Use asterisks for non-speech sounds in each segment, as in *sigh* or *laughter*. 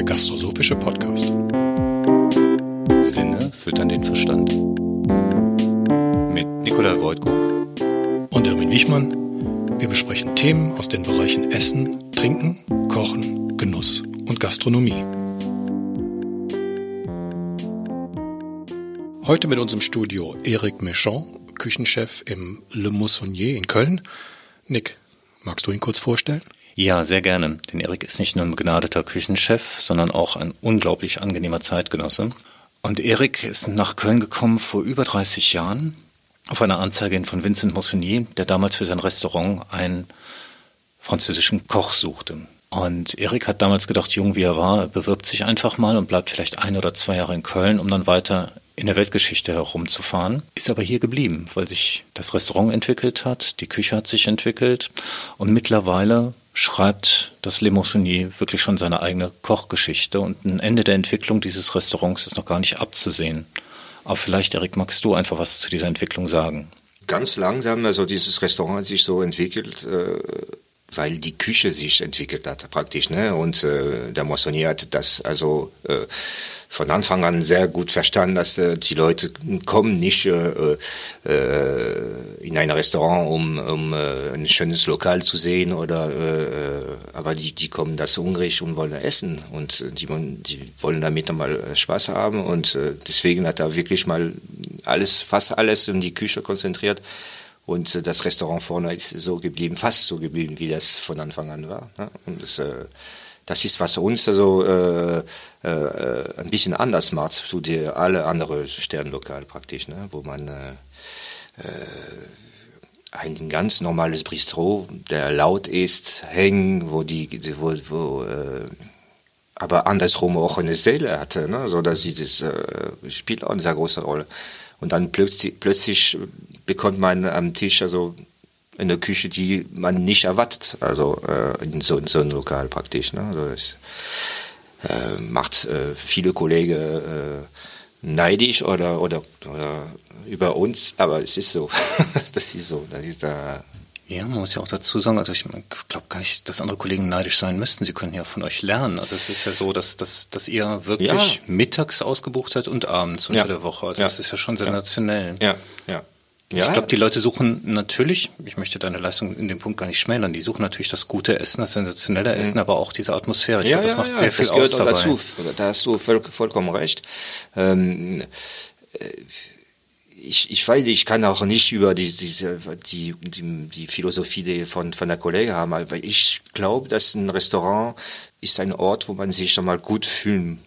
der gastrosophische Podcast. Sinne füttern den Verstand. Mit Nikolai Wojtko und Erwin Wichmann. Wir besprechen Themen aus den Bereichen Essen, Trinken, Kochen, Genuss und Gastronomie. Heute mit uns im Studio Eric Méchant, Küchenchef im Le Moissonnier in Köln. Nick, magst du ihn kurz vorstellen? Ja, sehr gerne. Denn Erik ist nicht nur ein begnadeter Küchenchef, sondern auch ein unglaublich angenehmer Zeitgenosse. Und Erik ist nach Köln gekommen vor über 30 Jahren auf einer Anzeige von Vincent Moissonnier, der damals für sein Restaurant einen französischen Koch suchte. Und Erik hat damals gedacht, jung wie er war, bewirbt sich einfach mal und bleibt vielleicht ein oder zwei Jahre in Köln, um dann weiter in der Weltgeschichte herumzufahren. Ist aber hier geblieben, weil sich das Restaurant entwickelt hat, die Küche hat sich entwickelt und mittlerweile schreibt das Le Moissonnier wirklich schon seine eigene Kochgeschichte und ein Ende der Entwicklung dieses Restaurants ist noch gar nicht abzusehen. Aber vielleicht, Erik, magst du einfach was zu dieser Entwicklung sagen? Ganz langsam, also dieses Restaurant hat sich so entwickelt, äh, weil die Küche sich entwickelt hat praktisch, ne? Und äh, der Moissonnier hat das also äh, von Anfang an sehr gut verstanden, dass äh, die Leute kommen nicht äh, äh, in ein Restaurant, um, um äh, ein schönes Lokal zu sehen oder äh, aber die, die kommen das hungrig und wollen essen und die, die wollen damit mal Spaß haben und äh, deswegen hat er wirklich mal alles, fast alles in die Küche konzentriert. Und äh, das Restaurant vorne ist so geblieben, fast so geblieben, wie das von Anfang an war. Ne? Und das, äh, das ist, was uns also äh, äh, ein bisschen anders macht zu der alle andere Sternlokal praktisch, ne? wo man äh, äh, ein ganz normales Bistro, der laut ist, hängen, wo die, wo, wo äh, aber andersrum auch eine Seele hatte, ne? so dass sie das äh, spielt auch eine sehr große Rolle. Und dann plötzlich, plötzlich bekommt man am Tisch also in der Küche, die man nicht erwartet, also äh, in, so, in so einem Lokal praktisch. Ne? Also das äh, macht äh, viele Kollegen äh, neidisch oder, oder, oder über uns, aber es ist so. *laughs* das ist so. Das ist da. Ja, man muss ja auch dazu sagen, also ich glaube gar nicht, dass andere Kollegen neidisch sein müssten. Sie können ja von euch lernen. Also es ist ja so, dass, dass, dass ihr wirklich ja. mittags ausgebucht seid und abends unter ja. der Woche. Also ja. Das ist ja schon sensationell. Ja, ja. Ja. Ich glaube, die Leute suchen natürlich, ich möchte deine Leistung in dem Punkt gar nicht schmälern, die suchen natürlich das gute Essen, das sensationelle Essen, mhm. aber auch diese Atmosphäre. Ich ja, glaube, das ja, macht sehr viel das gehört aus dabei. dazu. Da hast du voll, vollkommen recht. Ähm, äh, ich, ich weiß, ich kann auch nicht über die, diese, die, die, die Philosophie von, von der Kollege haben, aber ich glaube, dass ein Restaurant ist ein Ort, wo man sich schon mal gut fühlen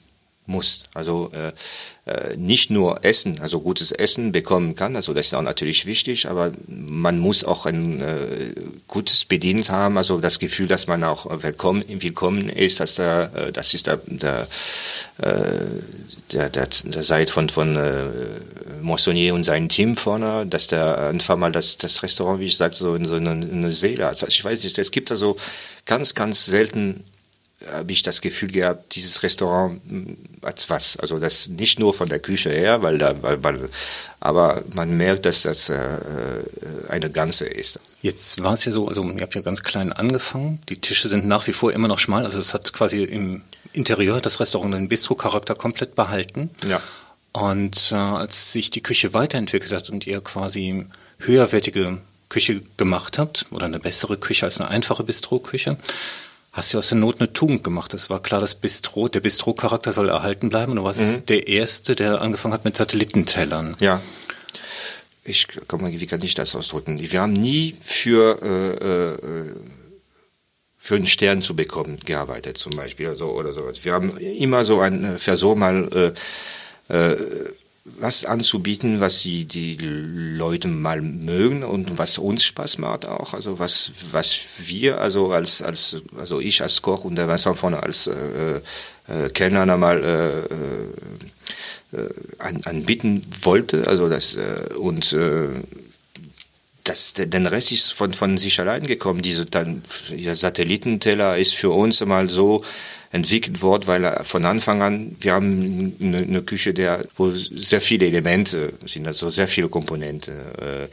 muss. Also äh, nicht nur Essen, also gutes Essen bekommen kann, also das ist auch natürlich wichtig, aber man muss auch ein äh, gutes Bedient haben, also das Gefühl, dass man auch willkommen, willkommen ist, dass da, äh, das ist der, der, äh, der, der, der Seite von, von äh, Moissonnier und seinem Team vorne, dass der einfach mal das, das Restaurant, wie ich sagte, so in so eine, eine Seele hat. Also ich weiß nicht, es gibt also ganz, ganz selten habe ich das Gefühl gehabt, dieses Restaurant hm, als was. Also das nicht nur von der Küche her, weil da, weil, weil aber man merkt, dass das äh, eine ganze ist. Jetzt war es ja so, also ihr habt ja ganz klein angefangen. Die Tische sind nach wie vor immer noch schmal. Also es hat quasi im Interieur das Restaurant den Bistro-Charakter komplett behalten. Ja. Und äh, als sich die Küche weiterentwickelt hat und ihr quasi höherwertige Küche gemacht habt oder eine bessere Küche als eine einfache Bistro-Küche, hast du aus der Not eine Tugend gemacht. Es war klar, das Bistro, der Bistro-Charakter soll erhalten bleiben. Und du warst mhm. der Erste, der angefangen hat mit Satellitentellern. Ja. Ich, komm mal, wie kann ich das ausdrücken? Wir haben nie für, äh, äh, für einen Stern zu bekommen gearbeitet, zum Beispiel, oder so, oder sowas. Wir haben immer so ein Versuch mal, äh, äh, was anzubieten, was die, die Leute mal mögen und was uns Spaß macht auch. Also was, was wir, also als, als, also ich als Koch und der Vincent vorne als äh, äh, Kellner mal äh, äh, an, anbieten wollte. Also das, äh, und äh, das, den Rest ist von, von sich allein gekommen. Diese ja, Satellitenteller ist für uns mal so entwickelt worden, weil von Anfang an, wir haben eine, eine Küche, der, wo sehr viele Elemente sind, also sehr viele Komponenten. Äh,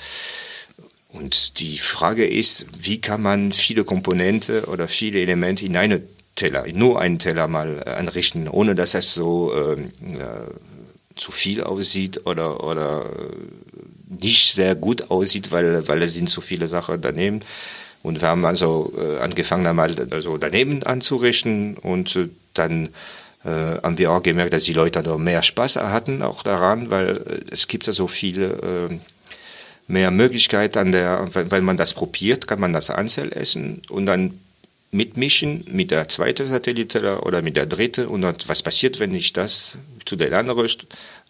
und die Frage ist, wie kann man viele Komponente oder viele Elemente in eine Teller, nur einen Teller mal äh, anrichten, ohne dass es so äh, zu viel aussieht oder, oder nicht sehr gut aussieht, weil, weil es sind zu viele Sachen daneben. Und wir haben also äh, angefangen, einmal also daneben anzurichten. Und äh, dann äh, haben wir auch gemerkt, dass die Leute noch mehr Spaß hatten auch daran, weil äh, es gibt ja so viele äh, mehr Möglichkeiten an der, weil man das probiert, kann man das einzeln essen und dann mitmischen mit der zweiten Satellite oder mit der dritten. Und dann, was passiert, wenn ich das zu den anderen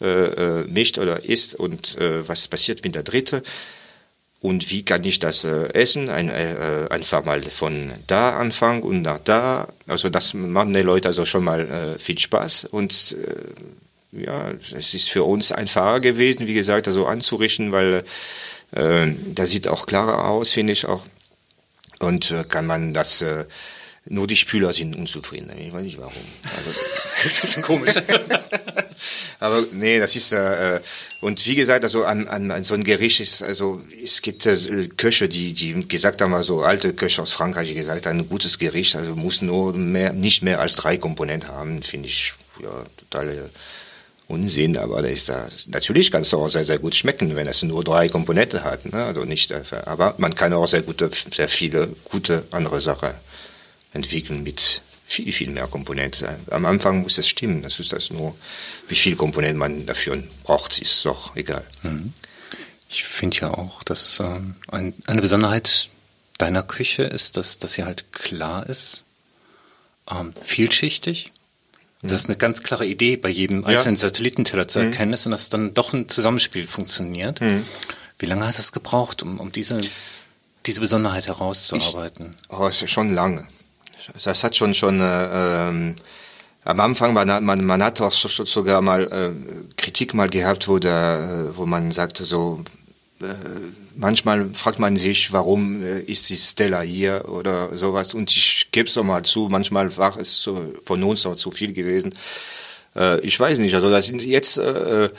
äh, äh, mischt oder isst? Und äh, was passiert mit der dritten und wie kann ich das äh, essen? Ein, äh, einfach mal von da anfangen und nach da. Also das machen die Leute also schon mal äh, viel Spaß und äh, ja, es ist für uns einfacher gewesen, wie gesagt, also anzurichten, weil äh, da sieht auch klarer aus, finde ich auch. Und äh, kann man das äh, nur die Spüler sind unzufrieden. Ich weiß nicht warum. Also, das *laughs* ist komisch. Aber nee, das ist äh, und wie gesagt, also an, an, an so ein Gericht ist also es gibt äh, Köche, die die gesagt haben, also alte Köche aus Frankreich, die gesagt haben, ein gutes Gericht, also muss nur mehr nicht mehr als drei Komponenten haben, finde ich ja totale Unsinn, aber da ist da natürlich kann es auch sehr sehr gut schmecken, wenn es nur drei Komponenten hat, ne? also nicht, aber man kann auch sehr gute, sehr viele gute andere Sachen entwickeln mit viel, viel mehr Komponenten. Am Anfang muss es stimmen. Das ist das nur, wie viel Komponenten man dafür braucht, ist doch egal. Mhm. Ich finde ja auch, dass ähm, ein, eine Besonderheit deiner Küche ist, dass, dass sie halt klar ist, ähm, vielschichtig. Das ist eine ganz klare Idee, bei jedem einzelnen ja. Satellitenteller zu mhm. erkennen ist und dass dann doch ein Zusammenspiel funktioniert. Mhm. Wie lange hat das gebraucht, um, um diese, diese Besonderheit herauszuarbeiten? Ich, oh, ist schon lange das hat schon schon äh, ähm, am Anfang man, man, man hat auch sogar mal äh, Kritik mal gehabt, wo der, äh, wo man sagte so äh, manchmal fragt man sich, warum äh, ist die Stella hier oder sowas und ich gebe es doch mal zu, manchmal war es so, von uns auch zu viel gewesen. Äh, ich weiß nicht, also das sind jetzt äh,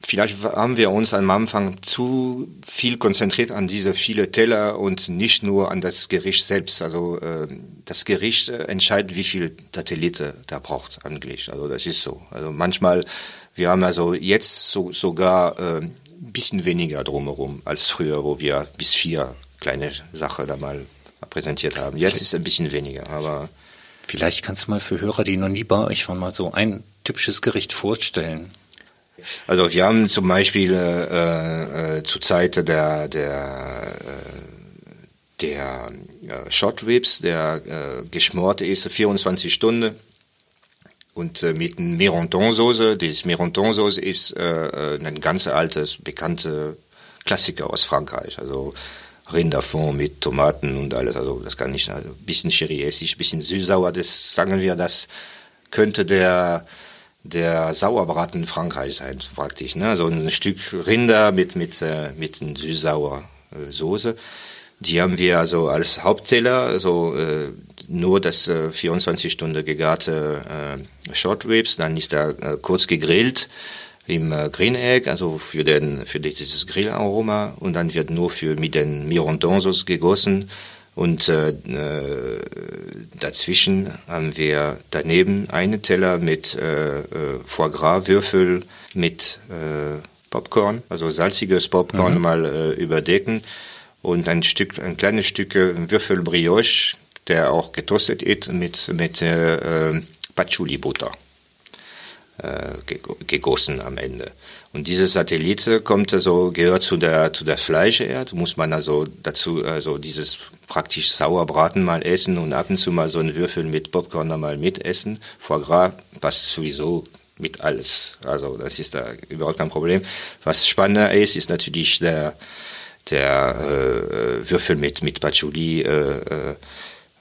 vielleicht haben wir uns am Anfang zu viel konzentriert an diese viele Teller und nicht nur an das Gericht selbst. Also äh, das Gericht entscheidet, wie viel Satellite da braucht eigentlich. Also das ist so. Also manchmal, wir haben also jetzt so, sogar ein bisschen weniger drumherum als früher, wo wir bis vier kleine Sachen da mal präsentiert haben. Jetzt ist ein bisschen weniger, aber Vielleicht kannst du mal für Hörer, die noch nie bei euch waren, mal so ein typisches Gericht vorstellen. Also wir haben zum Beispiel äh, äh, zur Zeit der der äh, der äh, Short Ribs, der äh, geschmort ist 24 Stunden und äh, mit Mironton-Soße. Das Mironton-Soße ist äh, äh, ein ganz altes, bekannte Klassiker aus Frankreich. Also Rinderfond mit Tomaten und alles. Also das kann nicht, also bisschen cherryessig, bisschen süß-sauer. Das sagen wir, das könnte der der Sauerbraten Frankreich sein, praktisch. Ne? So ein Stück Rinder mit, mit, äh, mit einer süß-sauer äh, Soße. Die haben wir also als Hauptteller, also äh, nur das äh, 24 Stunden gegarte äh, Short Ribs, dann ist er äh, kurz gegrillt im äh, Green Egg, also für den für dieses Grillaroma und dann wird nur für mit den Sauce gegossen und äh, äh, dazwischen haben wir daneben einen Teller mit äh, äh, Foie Gras Würfel mit äh, Popcorn, also salziges Popcorn mhm. mal äh, überdecken und ein Stück, ein kleines Stück Würfel Brioche, der auch getoastet ist mit mit äh, äh Patchouli Butter äh, gegossen am Ende. Und diese Satellite kommt also, gehört zu der, zu der Fleischerd, muss man also dazu, also dieses praktisch Sauerbraten mal essen und ab und zu mal so einen Würfel mit Popcorn mal mitessen. Foie Gras passt sowieso mit alles. Also, das ist da überhaupt kein Problem. Was spannender ist, ist natürlich der, der äh, Würfel mit, mit Patchouli, äh,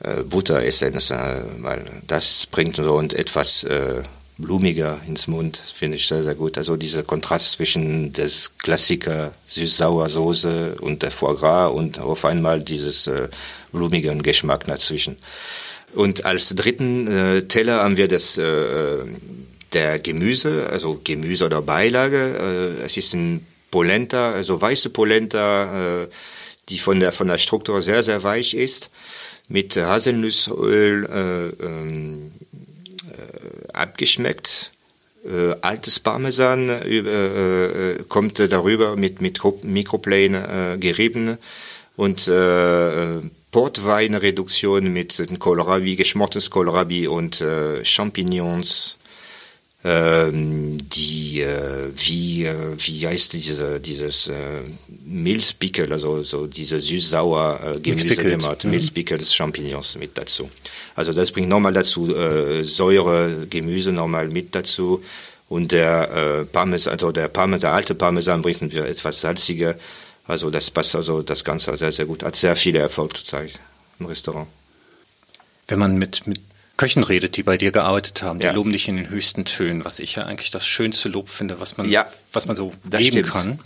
äh, Butter essen. Das, äh, mal, das bringt so und etwas, äh, blumiger ins Mund. Das finde ich sehr, sehr gut. Also dieser Kontrast zwischen des Klassiker süß-sauer Soße und der Foie Gras und auf einmal dieses äh, blumigen Geschmack dazwischen. Und als dritten äh, Teller haben wir das äh, der Gemüse, also Gemüse oder Beilage. Äh, es ist ein Polenta, also weiße Polenta, äh, die von der, von der Struktur sehr, sehr weich ist, mit Haselnussöl äh, ähm, äh, abgeschmeckt. Äh, altes Parmesan äh, äh, kommt darüber mit, mit Mikroplänen äh, gerieben und äh, Portweinreduktion mit Kohlrabi, geschmortes Kohlrabi und äh, Champignons die äh, wie äh, wie heißt diese dieses äh, Milzpickel also so diese süß-sauer Gemüse gemacht mhm. Milzpickels Champignons mit dazu. Also das bringt nochmal dazu äh, Säure Gemüse nochmal mit dazu. Und der äh, Parmesan also der Parmesan der alte Parmesan bringt wir etwas salziger. Also das passt also das Ganze sehr sehr gut. Hat sehr viele Erfolg zurzeit im Restaurant. Wenn man mit mit Köchen redet, die bei dir gearbeitet haben, die ja. loben dich in den höchsten Tönen, was ich ja eigentlich das schönste Lob finde, was man, ja, was man so geben stimmt. kann.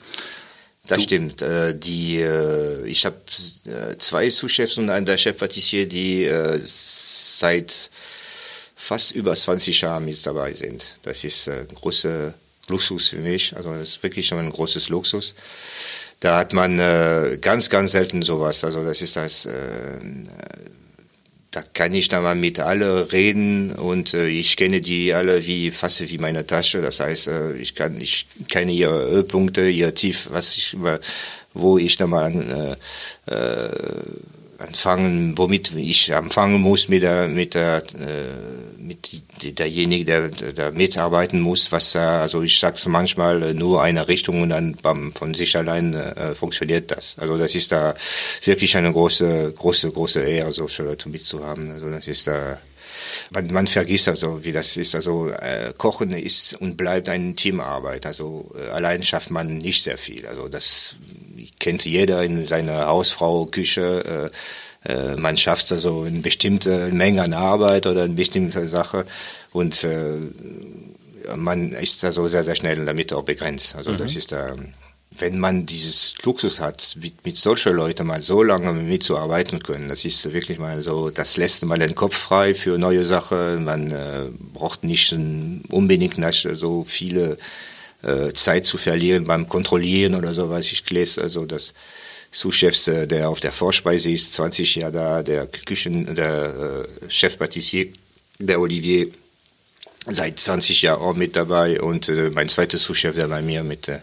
Das du stimmt. Äh, die, äh, ich habe äh, zwei Sous-Chefs und einen der Chefpatissier, die seit fast über 20 Jahren mit dabei sind. Das ist ein großer Luxus für mich. Also das ist wirklich schon ein großes Luxus. Da hat man ganz, ganz selten sowas. Also das ist das da kann ich dann mal mit alle reden und äh, ich kenne die alle wie fast wie meine Tasche. Das heißt, äh, ich kann, ich kenne ihre Höhepunkte, ihr Tief, was ich, wo ich dann mal äh, äh anfangen, womit ich anfangen muss mit der, mit der, äh, mit derjenige, der, der mitarbeiten muss, was da, also ich sage manchmal äh, nur eine Richtung und dann beim, von sich allein äh, funktioniert das. Also das ist da wirklich eine große, große, große Ehre, solche Leute mitzuhaben. Also das ist da, man, man vergisst also, wie das ist. Also äh, Kochen ist und bleibt eine Teamarbeit. Also äh, allein schafft man nicht sehr viel. Also das kennt jeder in seiner Hausfrau, Küche. Äh, äh, man schafft also eine bestimmte Menge an Arbeit oder eine bestimmte Sache und äh, man ist also sehr, sehr schnell damit auch begrenzt. Also mhm. das ist da, wenn man dieses Luxus hat, mit, mit solchen Leuten mal so lange mitzuarbeiten können, das ist wirklich mal so, das lässt mal den Kopf frei für neue Sachen. Man äh, braucht nicht unbedingt nicht so viele äh, Zeit zu verlieren beim Kontrollieren oder so, was ich lese. Also das Sous-Chef, äh, der auf der Vorspeise ist, 20 Jahre da, der Küchen, der äh, Chef-Patissier, der Olivier, seit 20 Jahren auch mit dabei und äh, mein zweiter Sous-Chef, der bei mir mit äh,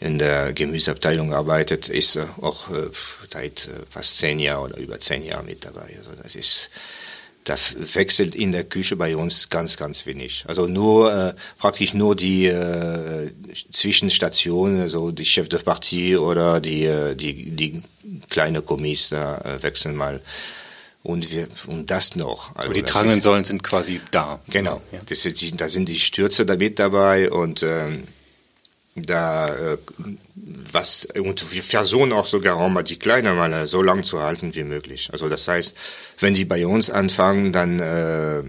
in der Gemüseabteilung arbeitet, ist auch äh, seit äh, fast zehn Jahren oder über zehn Jahren mit dabei. Also das ist da wechselt in der Küche bei uns ganz, ganz wenig. Also nur äh, praktisch nur die äh, Zwischenstationen, also die Chef de Partie oder die, äh, die, die kleine Kommis da äh, wechseln mal. Und, wir, und das noch. Also Aber die tragenden Säulen sind quasi da. Genau. Ja. Das sind, da sind die Stürze da mit dabei und ähm, da äh, was und wir versuchen auch sogar auch mal die kleinen mal so lang zu halten wie möglich. Also das heißt, wenn die bei uns anfangen, dann äh,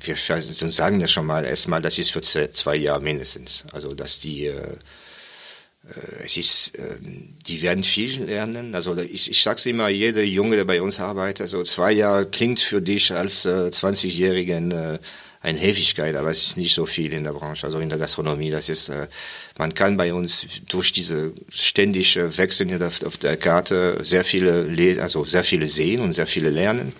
wir sagen das schon mal erstmal, das ist für zwei Jahre mindestens. Also dass die äh, äh es ist, äh, die werden viel lernen. Also ich, ich sag's immer, jeder Junge, der bei uns arbeitet, also zwei Jahre klingt für dich als äh, 20-Jährigen äh, eine Häufigkeit, aber es ist nicht so viel in der Branche, also in der Gastronomie. Das ist, äh, man kann bei uns durch diese ständige Wechsel auf, der Karte sehr viele, also sehr viele sehen und sehr viele lernen.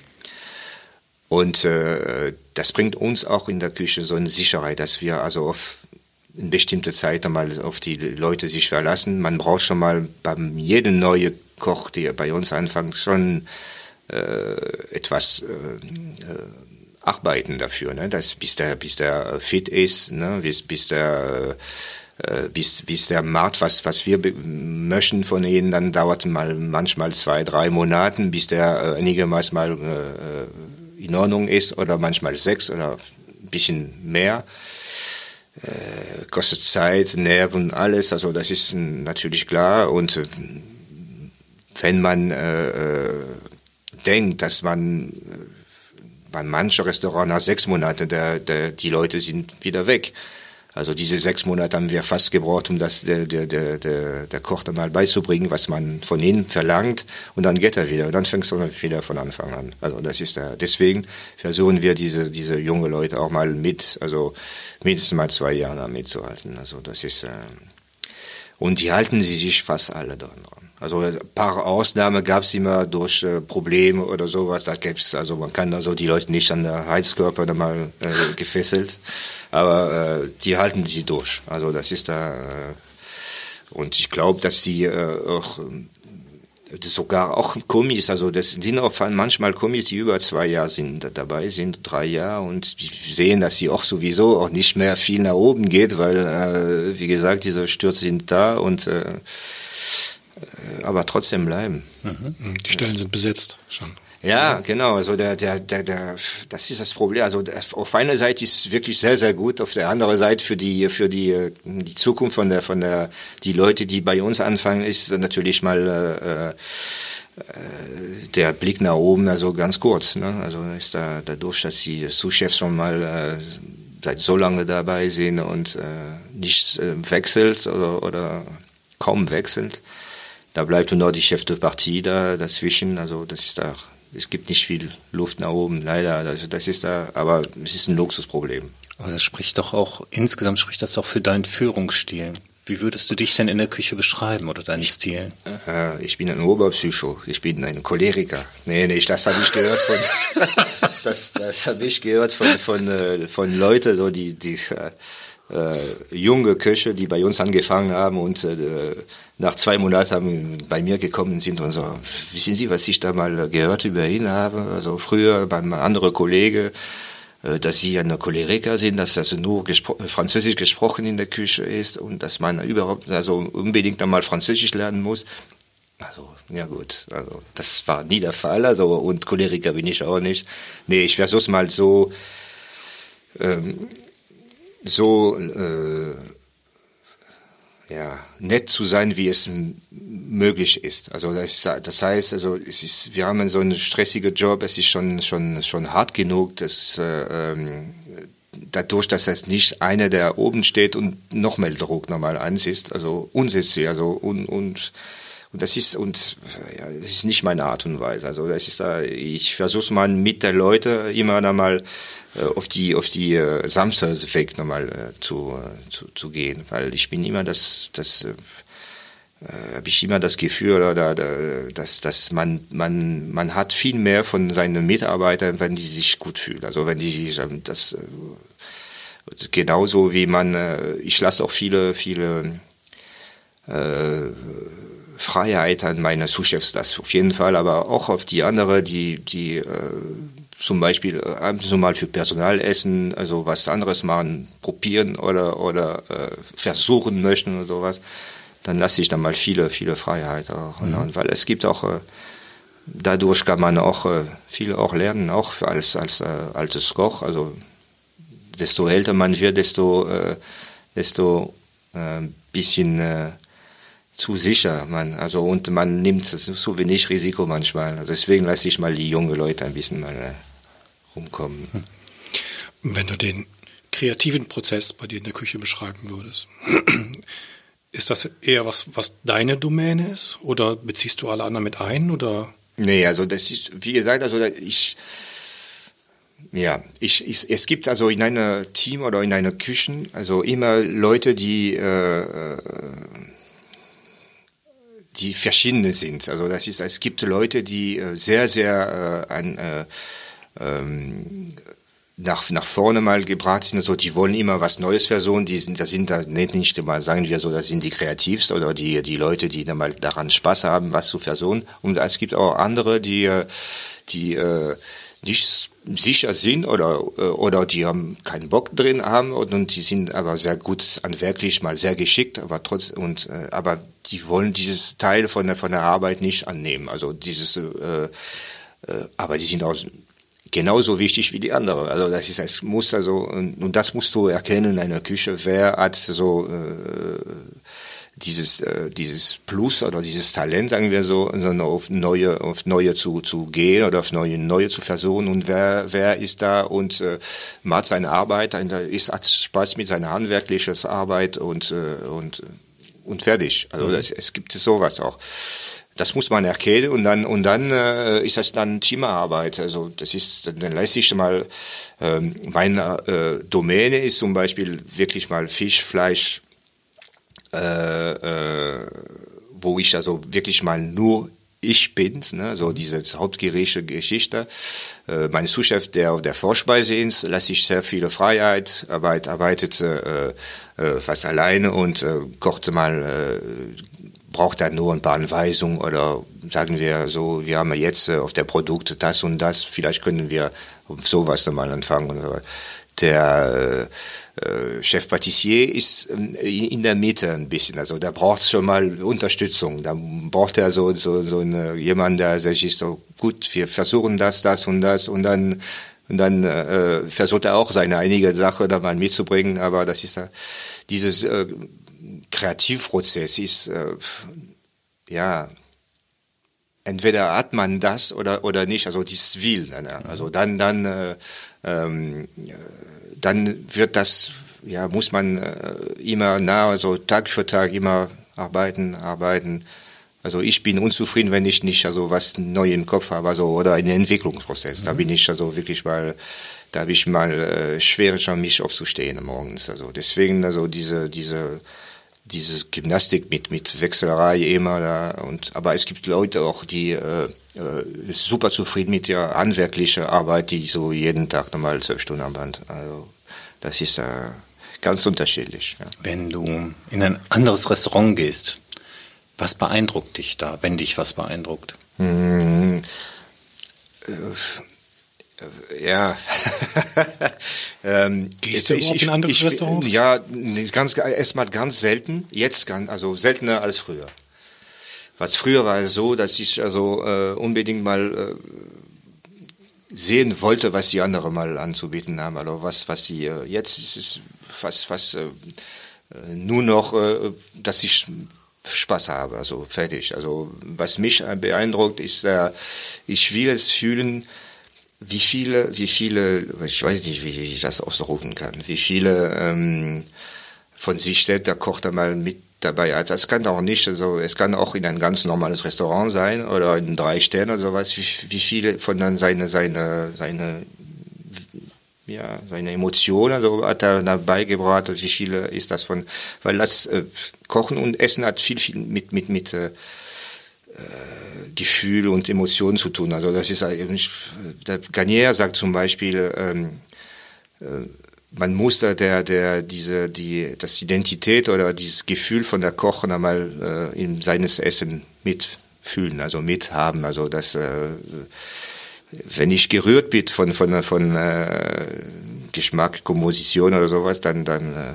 Und äh, das bringt uns auch in der Küche so eine Sicherheit, dass wir also auf eine bestimmte Zeit einmal auf die Leute sich verlassen. Man braucht schon mal beim jedem neuen Koch, der bei uns anfängt, schon äh, etwas äh, äh arbeiten dafür, ne? dass, bis, der, bis der fit ist, ne? bis, bis der äh, bis, bis der Markt, was, was wir möchten von ihnen, dann dauert mal manchmal zwei, drei Monaten, bis der äh, einigermaßen mal äh, in Ordnung ist oder manchmal sechs oder ein bisschen mehr. Äh, kostet Zeit, Nerven, alles, also das ist natürlich klar und äh, wenn man äh, äh denkt, dass man bei manchen Restaurants nach sechs Monaten, der, der, die Leute sind wieder weg. Also diese sechs Monate haben wir fast gebraucht, um das der, der, der, der, Koch dann mal beizubringen, was man von ihnen verlangt. Und dann geht er wieder. Und dann fängst du wieder von Anfang an. Also das ist der, deswegen versuchen wir diese, diese junge Leute auch mal mit, also mindestens mal zwei Jahre mitzuhalten. Also das ist, äh, und die halten sie sich fast alle dran. Also ein paar Ausnahmen gab es immer durch äh, Probleme oder sowas. Da gibt's also man kann also die Leute nicht an der Heizkörper mal äh, gefesselt, aber äh, die halten sie durch. Also das ist da äh, und ich glaube, dass die äh, auch sogar auch Kommis, also das sind auch manchmal Kommis, die über zwei Jahre sind, dabei sind, drei Jahre und die sehen, dass sie auch sowieso auch nicht mehr viel nach oben geht, weil, äh, wie gesagt, diese Stürze sind da und äh, aber trotzdem bleiben. Mhm. Die Stellen sind besetzt schon. Ja, genau. Also der, der, der, der, das ist das Problem. Also auf einer Seite ist es wirklich sehr, sehr gut. Auf der anderen Seite für die, für die, die Zukunft von der, von der, die Leute, die bei uns anfangen, ist natürlich mal äh, der Blick nach oben, also ganz kurz. Ne? Also ist da dadurch, dass die Sous-Chefs schon mal äh, seit so lange dabei sind und äh, nicht äh, wechselt oder, oder kaum wechselt. Da bleibt nur die Chef de Partie da dazwischen. Also das ist da es gibt nicht viel Luft nach oben, leider. Also das ist da, aber es ist ein Luxusproblem. Aber das spricht doch auch, insgesamt spricht das doch für deinen Führungsstil. Wie würdest du dich denn in der Küche beschreiben oder deinen Stil? Äh, ich bin ein Oberpsycho, ich bin ein Choleriker. Nee, nee, das habe ich gehört von, *laughs* *laughs* das, das habe ich gehört von, von, äh, von Leuten, so die, die, äh, junge Köche, die bei uns angefangen haben und äh, nach zwei Monaten bei mir gekommen sind und so, wissen Sie, was ich da mal gehört über ihn habe? Also früher bei einem anderen Kollege, äh, dass Sie eine Choleriker sind, dass also nur gespro Französisch gesprochen in der Küche ist und dass man überhaupt also unbedingt einmal Französisch lernen muss. Also, ja gut, also das war nie der Fall, also und Choleriker bin ich auch nicht. Nee, ich versuch's mal so ähm, so äh, ja, nett zu sein, wie es möglich ist. Also das, das heißt, also es ist, wir haben so einen stressigen Job, es ist schon schon schon hart genug, dass äh, ähm, dadurch, dass es nicht einer, der oben steht und noch mehr Druck normal ansitzt, also uns also und und und das ist und ja, das ist nicht meine Art und Weise. Also das ist da, ich versuche mal mit der Leute immer einmal äh, auf die auf die äh, Samstagsweg nochmal äh, zu, äh, zu zu gehen, weil ich bin immer das das äh, habe ich immer das Gefühl, oder, dass, dass man, man, man hat viel mehr von seinen Mitarbeitern, wenn die sich gut fühlen. Also wenn die ähm, das äh, genauso wie man, äh, ich lasse auch viele, viele äh, Freiheit an meine Sous-Chefs, das auf jeden Fall, aber auch auf die andere, die, die äh, zum Beispiel äh, abends mal für Personal essen, also was anderes machen, probieren oder, oder äh, versuchen möchten oder sowas, dann lasse ich dann mal viele, viele Freiheit auch. Mhm. Und, weil es gibt auch, äh, dadurch kann man auch äh, viel auch lernen, auch als, als äh, altes Koch. Also desto älter man wird, desto, äh, desto äh, bisschen äh, zu sicher. Man, also, und man nimmt so wenig Risiko manchmal. Also deswegen lasse ich mal die jungen Leute ein bisschen mal äh, rumkommen. Hm. Wenn du den kreativen Prozess bei dir in der Küche beschreiben würdest, *clears throat* ist das eher was, was deine Domäne ist? Oder beziehst du alle anderen mit ein? Oder? Nee, also das ist, wie gesagt, also ich, ja, ich, ich, es gibt also in einer Team oder in einer Küche also immer Leute, die äh, äh die verschiedene sind. Also das ist, es gibt Leute, die äh, sehr, sehr äh, an, äh, ähm, nach, nach vorne mal gebracht sind, also die wollen immer was Neues versuchen, die sind, das sind da nicht mal, sagen wir so, das sind die kreativsten oder die, die Leute, die dann mal daran Spaß haben, was zu versuchen. Und es gibt auch andere, die, äh, die, äh, nicht sicher sind oder, äh, oder die haben keinen Bock drin haben und, und die sind aber sehr gut handwerklich mal sehr geschickt, aber trotz und aber die wollen dieses Teil von der von der Arbeit nicht annehmen. Also dieses äh, äh, aber die sind auch genauso wichtig wie die andere. Also das ist es muss also und, und das musst du erkennen in einer Küche, wer hat so äh, dieses, äh, dieses Plus oder dieses Talent, sagen wir so, auf neue, auf neue zu, zu gehen oder auf neue, neue zu versuchen und wer, wer ist da und äh, macht seine Arbeit, ist, hat Spaß mit seiner handwerklichen Arbeit und, äh, und, und fertig. Also mhm. das, es gibt sowas auch. Das muss man erkennen und dann und dann äh, ist das dann Teamarbeit. Also das ist dann leiste ich mal ähm, meine äh, Domäne ist zum Beispiel wirklich mal Fisch, Fleisch, äh, äh, wo ich also wirklich mal nur ich bin's, ne, so diese hauptgerichte Geschichte. Äh, mein Zuschef, der auf der Vorspeise ist, lässt sich sehr viele Freiheit, arbeit, arbeitet äh, äh, fast alleine und äh, kochte mal, äh, braucht er nur ein paar Anweisungen oder sagen wir so, wir haben jetzt äh, auf der Produkte das und das, vielleicht können wir sowas dann mal anfangen. Und so. Der äh, Chef Patissier ist äh, in der Mitte ein bisschen. Also da braucht schon mal Unterstützung. Da braucht er so, so, so eine, jemand, der sich so gut, wir versuchen das, das und das und dann und dann äh, versucht er auch seine einige Sache da mal mitzubringen, aber das ist da dieses äh, Kreativprozess ist äh, ja entweder hat man das oder oder nicht, also dieses Will. Ne? Also dann dann äh, ähm, dann wird das, ja, muss man äh, immer nah, also Tag für Tag immer arbeiten, arbeiten. Also ich bin unzufrieden, wenn ich nicht also was neu im Kopf habe, also oder einen Entwicklungsprozess. Mhm. Da bin ich also wirklich mal, da habe ich mal äh, schwieriger mich aufzustehen morgens. Also deswegen also diese diese dieses Gymnastik mit mit Wechselerei immer da und aber es gibt Leute auch die äh, äh, super zufrieden mit der handwerklichen Arbeit die so jeden Tag nochmal zwölf Stunden am Band. Also das ist äh, ganz unterschiedlich ja. wenn du in ein anderes Restaurant gehst was beeindruckt dich da wenn dich was beeindruckt? Hm, äh, ja. *laughs* ähm, Gehst du ich, ich, in andere ich, Restaurants? Ja, ganz erstmal ganz selten. Jetzt ganz, also seltener als früher. Was früher war es so, dass ich also äh, unbedingt mal äh, sehen wollte, was die anderen mal anzubieten haben, also was was sie äh, jetzt ist es fast fast äh, nur noch, äh, dass ich Spaß habe, also fertig. Also was mich beeindruckt ist, äh, ich will es fühlen wie viele, wie viele, ich weiß nicht, wie ich das ausdrucken kann, wie viele ähm, von sich stellt der Koch da mal mit dabei. Also es kann auch nicht, also es kann auch in ein ganz normales Restaurant sein oder in drei Sternen oder sowas, wie, wie viele von dann seine, seine, seine, ja, seine Emotionen also hat er dabei gebracht, wie viele ist das von, weil das äh, Kochen und Essen hat viel, viel mit, mit, mit, äh, Gefühl und Emotionen zu tun. Also das ist der Garnier sagt zum Beispiel, ähm, äh, man muss da der der diese die das Identität oder dieses Gefühl von der Kochen einmal äh, in seines Essen mitfühlen, also mithaben. Also das äh, wenn ich gerührt bin von von von äh, Geschmack, Komposition oder sowas, dann dann äh,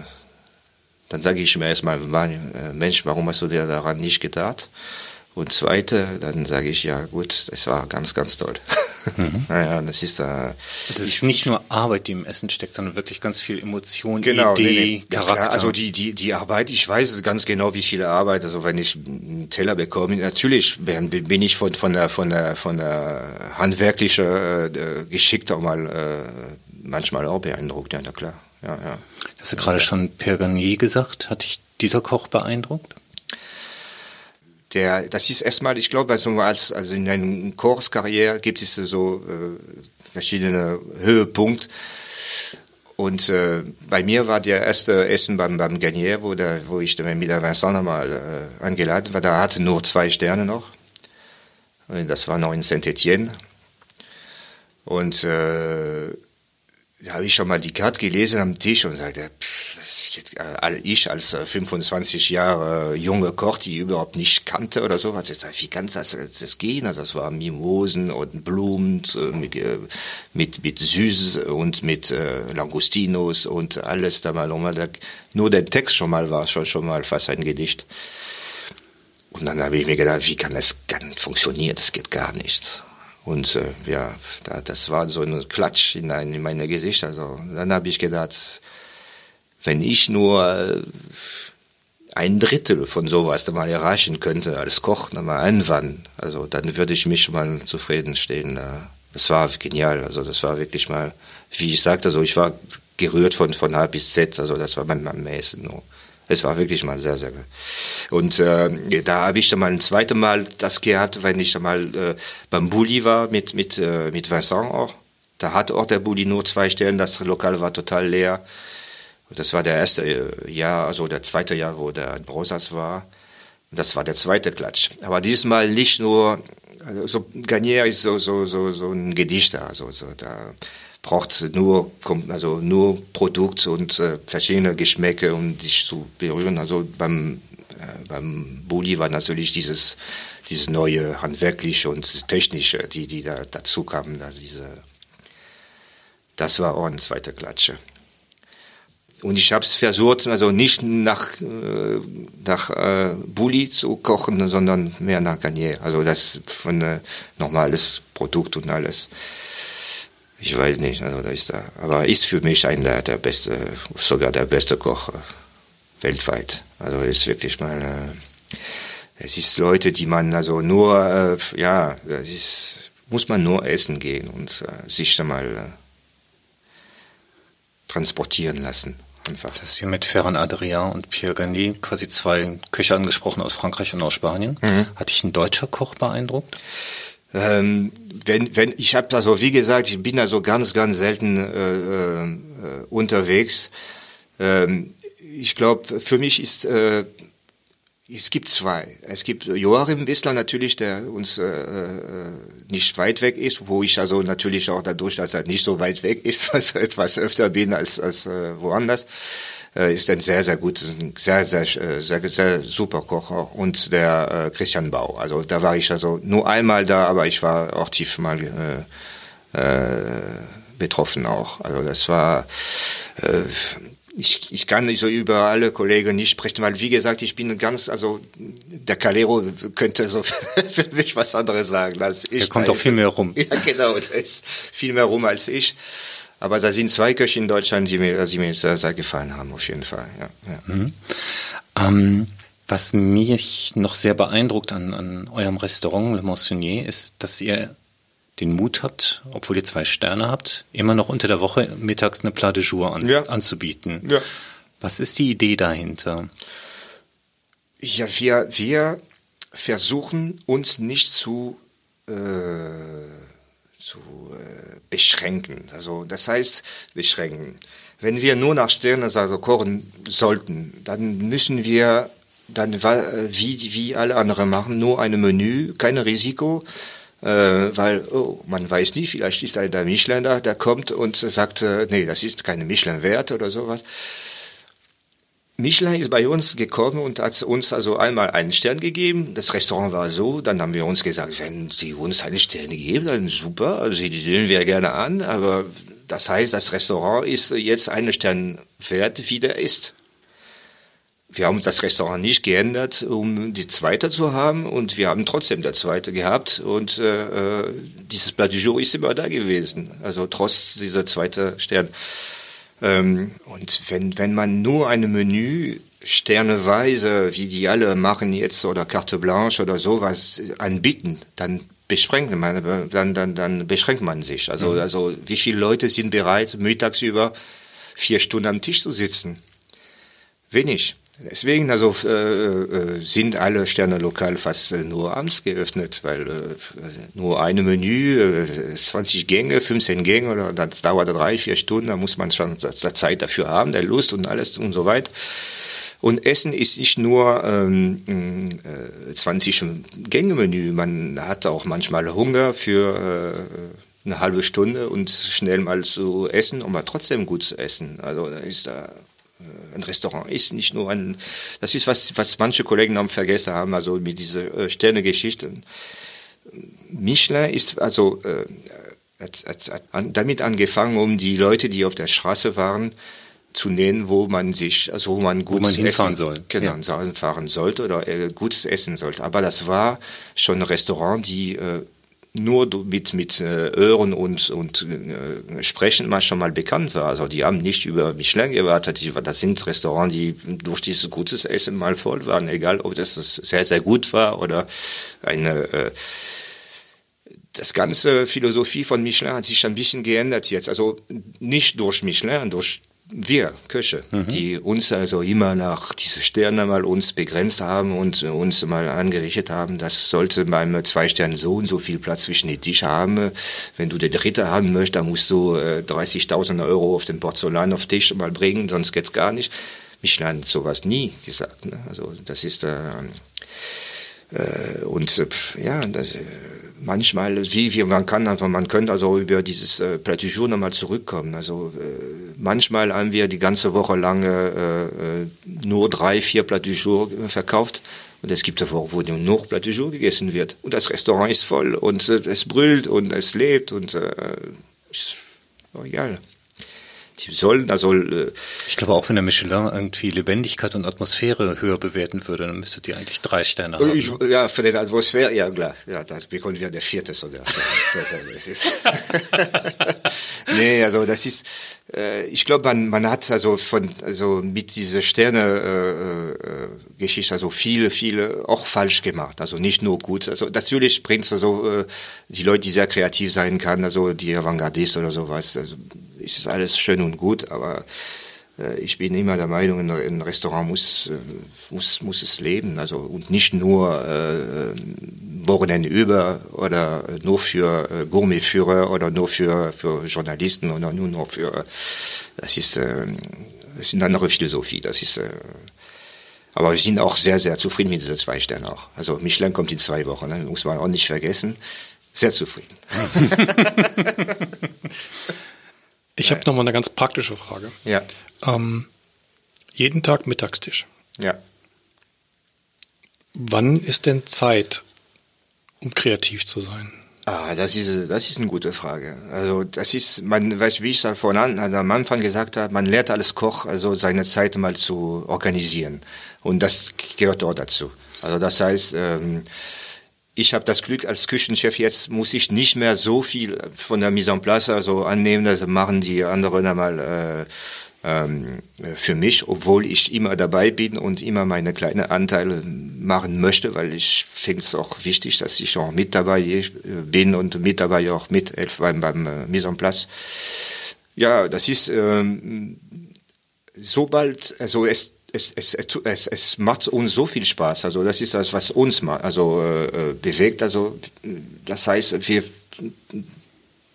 dann sage ich mir erstmal, äh, Mensch, warum hast du dir daran nicht gedacht? Und zweite, dann sage ich, ja gut, das war ganz, ganz toll. Mhm. *laughs* naja, das ist da. Äh, das ist nicht nur Arbeit, die im Essen steckt, sondern wirklich ganz viel Emotion, genau, Idee, nee, nee. Charakter. Ja, also die, die, die Arbeit, ich weiß ganz genau, wie viel Arbeit, also wenn ich einen Teller bekomme, natürlich bin ich von, von der, von der, von der handwerklichen äh, Geschick auch mal äh, manchmal auch beeindruckt, ja, na klar. Ja, ja. Hast du gerade schon Pergagnier gesagt? Hat dich dieser Koch beeindruckt? Der, das ist erstmal, ich glaube, also als, also in einer Kurskarriere gibt es so äh, verschiedene Höhepunkte. Und äh, bei mir war der erste Essen beim, beim Garnier, wo, der, wo ich mit der Vincent nochmal äh, eingeladen war. Da hatte nur zwei Sterne noch. Und das war noch in Saint-Étienne. Und äh, da habe ich schon mal die Karte gelesen am Tisch und sagte, pff, äh, ich als 25 äh, Jahre junge Koch, die überhaupt nicht kannte oder so, hat gesagt, wie kann das, das gehen? Also das war Mimosen und Blumen äh, mit, mit, mit Süß und mit äh, Langostinos und alles da mal. Nur der Text schon mal war schon, schon mal fast ein Gedicht. Und dann habe ich mir gedacht, wie kann das kann funktionieren? Das geht gar nicht. Und äh, ja, da, das war so ein Klatsch in, ein, in meine Gesicht. Also dann habe ich gedacht, wenn ich nur äh, ein Drittel von sowas mal erreichen könnte als Koch mal einwann, also dann würde ich mich mal zufrieden stehen. Das war genial. Also das war wirklich mal, wie ich sagte, also ich war gerührt von von A bis Z. Also das war mein, mein Essen. Es war wirklich mal sehr, sehr gut. Und äh, da habe ich dann mal ein zweites Mal das gehabt, wenn ich dann mal äh, beim Bulli war mit, mit, äh, mit Vincent auch. Da hat auch der Bulli nur zwei Stellen, das Lokal war total leer. Das war der erste äh, Jahr, also der zweite Jahr, wo der Brosas war. Das war der zweite Klatsch. Aber diesmal nicht nur, also so, Garnier ist so, so, so, so ein Gedicht da, also, so, da braucht nur, also nur Produkt und äh, verschiedene Geschmäcke, um dich zu berühren. Also beim, äh, beim Bulli war natürlich dieses, dieses neue handwerkliche und technische, die, die da dazu kamen, also diese, das war auch eine zweite Klatsche. Und ich habe es versucht, also nicht nach, äh, nach äh, Bulli zu kochen, sondern mehr nach Garnier. Also das von äh, normales Produkt und alles. Ich weiß nicht, also da ist da. Aber ist für mich einer der beste, sogar der beste Koch äh, weltweit. Also ist wirklich mal. Äh, es ist Leute, die man also nur, äh, ja, das ist, muss man nur essen gehen und äh, sich da mal äh, transportieren lassen. Einfach. Das heißt hier mit Ferran Adrian und Pierre Garnier quasi zwei Köche angesprochen aus Frankreich und aus Spanien. Mhm. Hat dich ein deutscher Koch beeindruckt? Ähm, wenn, wenn, ich habe also, wie gesagt, ich bin also ganz, ganz selten äh, äh, unterwegs. Ähm, ich glaube, für mich ist äh, es gibt zwei. Es gibt Joachim Wissler natürlich, der uns äh, äh, nicht weit weg ist, wo ich also natürlich auch dadurch, dass er nicht so weit weg ist, *laughs* also etwas öfter bin als, als äh, woanders, äh, ist ein sehr, sehr gutes, sehr, sehr, sehr, sehr, sehr super Koch auch. Und der äh, Christian Bau. Also da war ich also nur einmal da, aber ich war auch tief mal äh, äh, betroffen auch. Also das war äh, ich, ich kann nicht so über alle Kollegen nicht sprechen, weil wie gesagt, ich bin ganz, also der Calero könnte so *laughs* für mich was anderes sagen als ich. Der kommt doch viel mehr rum. Ja, genau, der ist viel mehr rum als ich. Aber da sind zwei Köche in Deutschland, die mir, die mir sehr, sehr gefallen haben, auf jeden Fall. Ja, ja. Mhm. Ähm, was mich noch sehr beeindruckt an, an eurem Restaurant Le Monsonnier ist, dass ihr den Mut habt, obwohl ihr zwei Sterne habt, immer noch unter der Woche mittags eine Plat de Jour an, ja. anzubieten. Ja. Was ist die Idee dahinter? Ja, wir, wir versuchen uns nicht zu, äh, zu äh, beschränken. Also das heißt beschränken. Wenn wir nur nach Sternen also kochen sollten, dann müssen wir dann wie, wie alle anderen machen, nur ein Menü, kein Risiko äh, weil oh, man weiß nie, vielleicht ist einer der Michelin da, der kommt und sagt, äh, nee, das ist keine Michelin wert oder sowas. Michelin ist bei uns gekommen und hat uns also einmal einen Stern gegeben. Das Restaurant war so, dann haben wir uns gesagt, wenn Sie uns einen Stern geben, dann super, also die nehmen wir gerne an, aber das heißt, das Restaurant ist jetzt einen Stern wert, wie der ist wir haben das Restaurant nicht geändert, um die zweite zu haben und wir haben trotzdem der zweite gehabt und äh, äh dieses Plat du Jour ist immer da gewesen, also trotz dieser zweite Stern. Ähm, und wenn, wenn man nur ein Menü sterneweise, wie die alle machen jetzt, oder Carte Blanche oder sowas anbieten, dann beschränkt man, dann, dann, dann beschränkt man sich. Also, mhm. also wie viele Leute sind bereit, mittags über vier Stunden am Tisch zu sitzen? Wenig. Deswegen also äh, äh, sind alle Sterne lokal fast äh, nur abends geöffnet, weil äh, nur eine Menü, äh, 20 Gänge, 15 Gänge, oder das dauert drei, vier Stunden, da muss man schon der Zeit dafür haben, der Lust und alles und so weiter. Und Essen ist nicht nur ähm, äh, 20 Gänge Menü, man hat auch manchmal Hunger für äh, eine halbe Stunde und schnell mal zu essen, um aber trotzdem gut zu essen. Also da ist da äh, ein Restaurant ist, nicht nur ein, das ist was, was manche Kollegen haben vergessen haben, also mit dieser äh, Sternegeschichte. Michelin ist also äh, hat, hat, hat damit angefangen, um die Leute, die auf der Straße waren, zu nennen, wo man sich, also wo man gut wo man hinfahren essen, soll. Genau, ja. fahren sollte oder äh, gutes essen sollte. Aber das war schon ein Restaurant, die äh, nur mit, mit äh, Hören und, und äh, Sprechen mal schon mal bekannt war. Also die haben nicht über Michelin gewartet. Das sind Restaurants, die durch dieses gutes Essen mal voll waren, egal ob das sehr, sehr gut war oder eine äh, das ganze Philosophie von Michelin hat sich ein bisschen geändert jetzt. Also nicht durch Michelin, durch wir Köche, mhm. die uns also immer nach diese Sterne mal uns begrenzt haben und uns mal angerichtet haben, das sollte beim zwei Sternen so und so viel Platz zwischen die Tische haben. Wenn du den dritte haben möchtest, dann musst du äh, 30.000 Euro auf den Porzellan auf Tisch mal bringen, sonst geht's gar nicht. Michelin hat sowas nie gesagt. Ne? Also das ist äh, äh, und äh, ja, das, äh, manchmal, wie, wie man kann, also man könnte also über dieses äh, Jour nochmal zurückkommen. Also äh, manchmal haben wir die ganze Woche lang äh, äh nur drei, vier Jour verkauft. Und es gibt eine Woche, wo nur du Jour gegessen wird. Und das Restaurant ist voll und äh, es brüllt und es lebt und äh, ist egal die sollen, also äh, ich glaube auch wenn der Michelin irgendwie Lebendigkeit und Atmosphäre höher bewerten würde, dann müsstet ihr eigentlich drei Sterne haben. Ich, ja, für den Atmosphäre, ja klar, ja, da bekommen wir der vierte sogar. *laughs* das ist *laughs* nee, also das ist, äh, ich glaube, man, man hat also von, also mit dieser Sterne äh, äh, also viele, viele auch falsch gemacht. Also nicht nur gut. Also natürlich bringt es also äh, die Leute, die sehr kreativ sein kann, also die Avantgardist oder sowas. Also ist alles schön und gut, aber äh, ich bin immer der Meinung, ein Restaurant muss, äh, muss, muss es leben, also und nicht nur äh, Wochenende über oder nur für äh, Gourmetführer oder nur für, für Journalisten oder nur noch für, das ist, äh, das ist eine andere Philosophie, das ist, äh, aber wir sind auch sehr, sehr zufrieden mit diesen zwei Sternen auch. Also Michelin kommt in zwei Wochen, ne? muss man auch nicht vergessen. Sehr zufrieden. *laughs* Ich habe noch mal eine ganz praktische Frage. Ja. Ähm, jeden Tag Mittagstisch. Ja. Wann ist denn Zeit, um kreativ zu sein? Ah, das ist, das ist eine gute Frage. Also, das ist, man, weißt, wie ich es vorhin also am Anfang gesagt habe, man lernt alles Koch, also seine Zeit mal zu organisieren. Und das gehört auch dazu. Also, das heißt, ähm, ich habe das Glück als Küchenchef jetzt muss ich nicht mehr so viel von der Mise en place also annehmen, das machen die anderen einmal äh, ähm, für mich, obwohl ich immer dabei bin und immer meine kleinen Anteile machen möchte, weil ich finde es auch wichtig, dass ich auch mit dabei äh, bin und mit dabei auch mithelfe beim, beim äh, Mise en place. Ja, das ist ähm, sobald, also es es, es, es, es macht uns so viel Spaß. Also das ist das, was uns mal, also äh, bewegt. Also das heißt, wir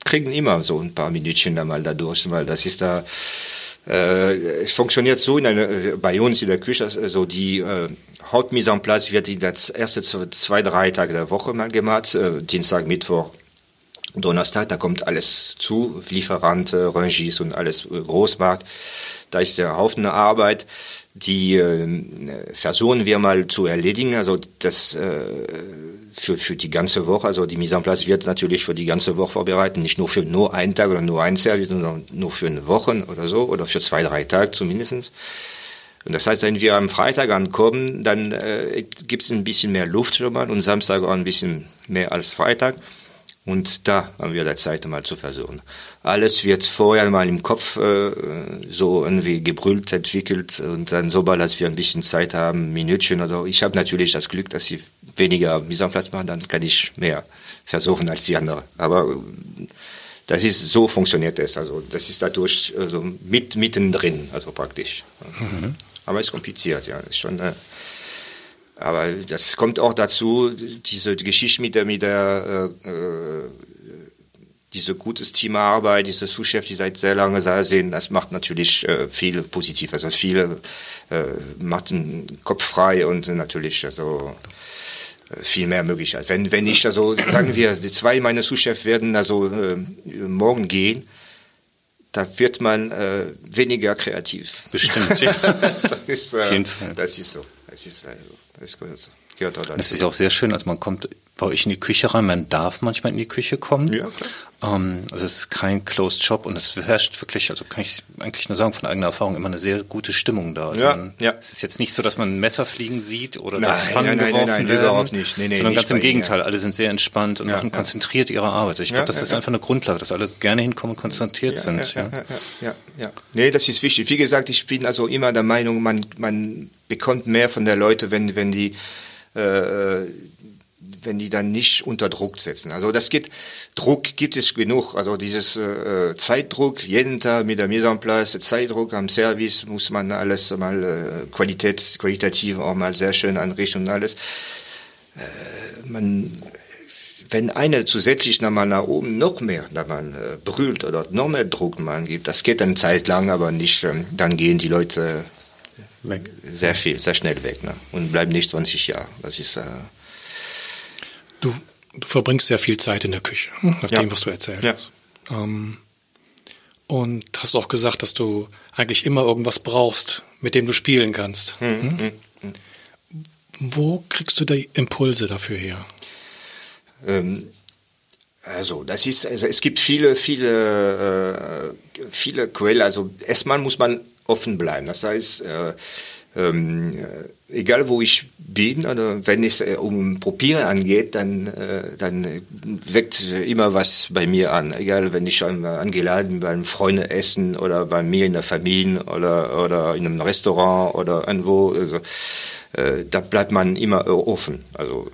kriegen immer so ein paar Minütchen da mal dadurch, weil das ist da. Äh, es funktioniert so in einer, bei uns in der Küche, also die äh, Hauptmise en place wird in das erste zwei, drei Tage der Woche mal gemacht, äh, Dienstag, Mittwoch, Donnerstag, da kommt alles zu, Lieferant, Rangies und alles äh, Großmarkt. Da ist der Haufen Arbeit die äh, versuchen wir mal zu erledigen. Also das äh, für, für die ganze Woche, also die Mise en place wird natürlich für die ganze Woche vorbereiten, nicht nur für nur einen Tag oder nur ein Service, sondern nur für eine Woche oder so oder für zwei, drei Tage zumindestens. Und das heißt, wenn wir am Freitag ankommen, dann äh, gibt es ein bisschen mehr Luft schon mal und Samstag auch ein bisschen mehr als Freitag. Und da haben wir da Zeit mal zu versuchen. Alles wird vorher mal im Kopf äh, so irgendwie gebrüllt, entwickelt und dann sobald als wir ein bisschen Zeit haben, Minütchen oder ich habe natürlich das Glück, dass sie weniger Mise en place machen, dann kann ich mehr versuchen als die anderen. Aber das ist so funktioniert es. Also das ist dadurch also mit mittendrin, also praktisch. Mhm. Aber es ist kompliziert, ja. Ist schon. Äh, aber das kommt auch dazu, diese Geschichte mit der, mit der äh, äh, diese gutes Teamarbeit, diese Sous-Chef, die seit sehr lange da sind, das macht natürlich äh, viel positiv. Also viele äh, macht den Kopf frei und natürlich also äh, viel mehr Möglichkeit. Wenn wenn ich also sagen wir, die zwei meiner Sous-Chefs werden also äh, morgen gehen, da wird man äh, weniger kreativ. Bestimmt. Ja. *laughs* das ist, äh, Auf jeden Fall. Das ist so. Das ist also. Das gehört auch dazu. Das ist auch sehr schön, also man kommt bei euch in die Küche rein, man darf manchmal in die Küche kommen. Ja, klar. Ähm, also es ist kein Closed Shop und es herrscht wirklich, also kann ich eigentlich nur sagen, von eigener Erfahrung immer eine sehr gute Stimmung da. Also ja, ja. Es ist jetzt nicht so, dass man ein Messer fliegen sieht oder nein, dass Pfannen nein, geworfen nein, nein, werden, überhaupt nicht. Nee, nee, sondern nicht ganz im Gegenteil, alle sind sehr entspannt und ja, machen konzentriert ihre Arbeit. Ich glaube, das ist einfach eine Grundlage, dass alle gerne hinkommen und konzentriert sind. Ja, ja, ja, ja, ja. Nee, das ist wichtig. Wie gesagt, ich bin also immer der Meinung, man, man bekommt mehr von der Leute, wenn, wenn die äh, wenn die dann nicht unter Druck setzen. Also das geht, Druck gibt es genug. Also dieses äh, Zeitdruck, jeden Tag mit der Mise en place, Zeitdruck am Service muss man alles mal äh, Qualität, qualitativ auch mal sehr schön anrichten und alles. Äh, man, wenn einer zusätzlich nochmal nach oben noch mehr da man äh, brüllt oder noch mehr Druck man gibt, das geht eine Zeit lang, aber nicht, ähm, dann gehen die Leute weg. sehr viel, sehr schnell weg. Ne? Und bleiben nicht 20 Jahre. Das ist. Äh du, du verbringst sehr viel Zeit in der Küche, hm, nach ja. dem, was du erzählt ja. hast. Ähm, und hast auch gesagt, dass du eigentlich immer irgendwas brauchst, mit dem du spielen kannst. Hm, hm? hm, hm. Wo kriegst du die Impulse dafür her? Ähm, also das ist, also es gibt viele, viele, äh, viele Quellen. Also erstmal muss man offen bleiben. Das heißt, äh, ähm, äh, egal wo ich bin oder wenn es äh, um Probieren angeht, dann, äh, dann weckt immer was bei mir an. Egal, wenn ich angeladen bin beim Freunde essen oder bei mir in der Familie oder, oder in einem Restaurant oder irgendwo, also, äh, da bleibt man immer offen. Also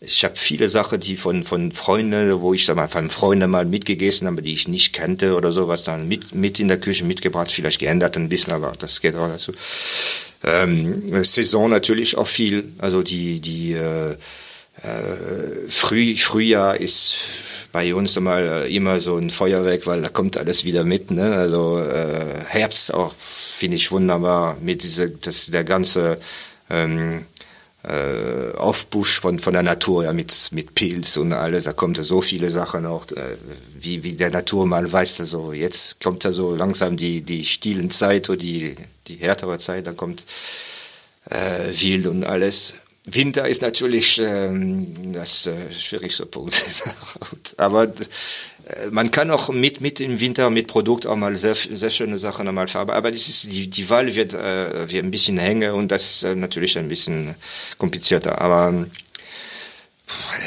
ich habe viele Sachen, die von, von Freunden, wo ich sag mal, von Freunden mal mitgegessen habe, die ich nicht kannte oder sowas, dann mit, mit in der Küche mitgebracht, vielleicht geändert ein bisschen, aber das geht auch dazu. Ähm, Saison natürlich auch viel, also die, die äh, äh, Früh, Frühjahr ist bei uns einmal immer so ein Feuerwerk, weil da kommt alles wieder mit. Ne? Also äh, Herbst auch finde ich wunderbar mit diese, das der ganze ähm, äh, Aufbusch von, von der Natur, ja, mit, mit Pilz und alles, da kommt so viele Sachen auch, äh, wie, wie der Natur mal weiß, also jetzt kommt da so langsam die, die stillen Zeit oder die, die härtere Zeit, da kommt äh, Wild und alles. Winter ist natürlich ähm, das äh, schwierigste Punkt. *laughs* Aber man kann auch mit, mit im Winter mit Produkt auch mal sehr, sehr schöne Sachen einmal verarbeiten. Aber das ist, die, die Wahl wird, äh, wird ein bisschen hängen und das ist äh, natürlich ein bisschen komplizierter. Aber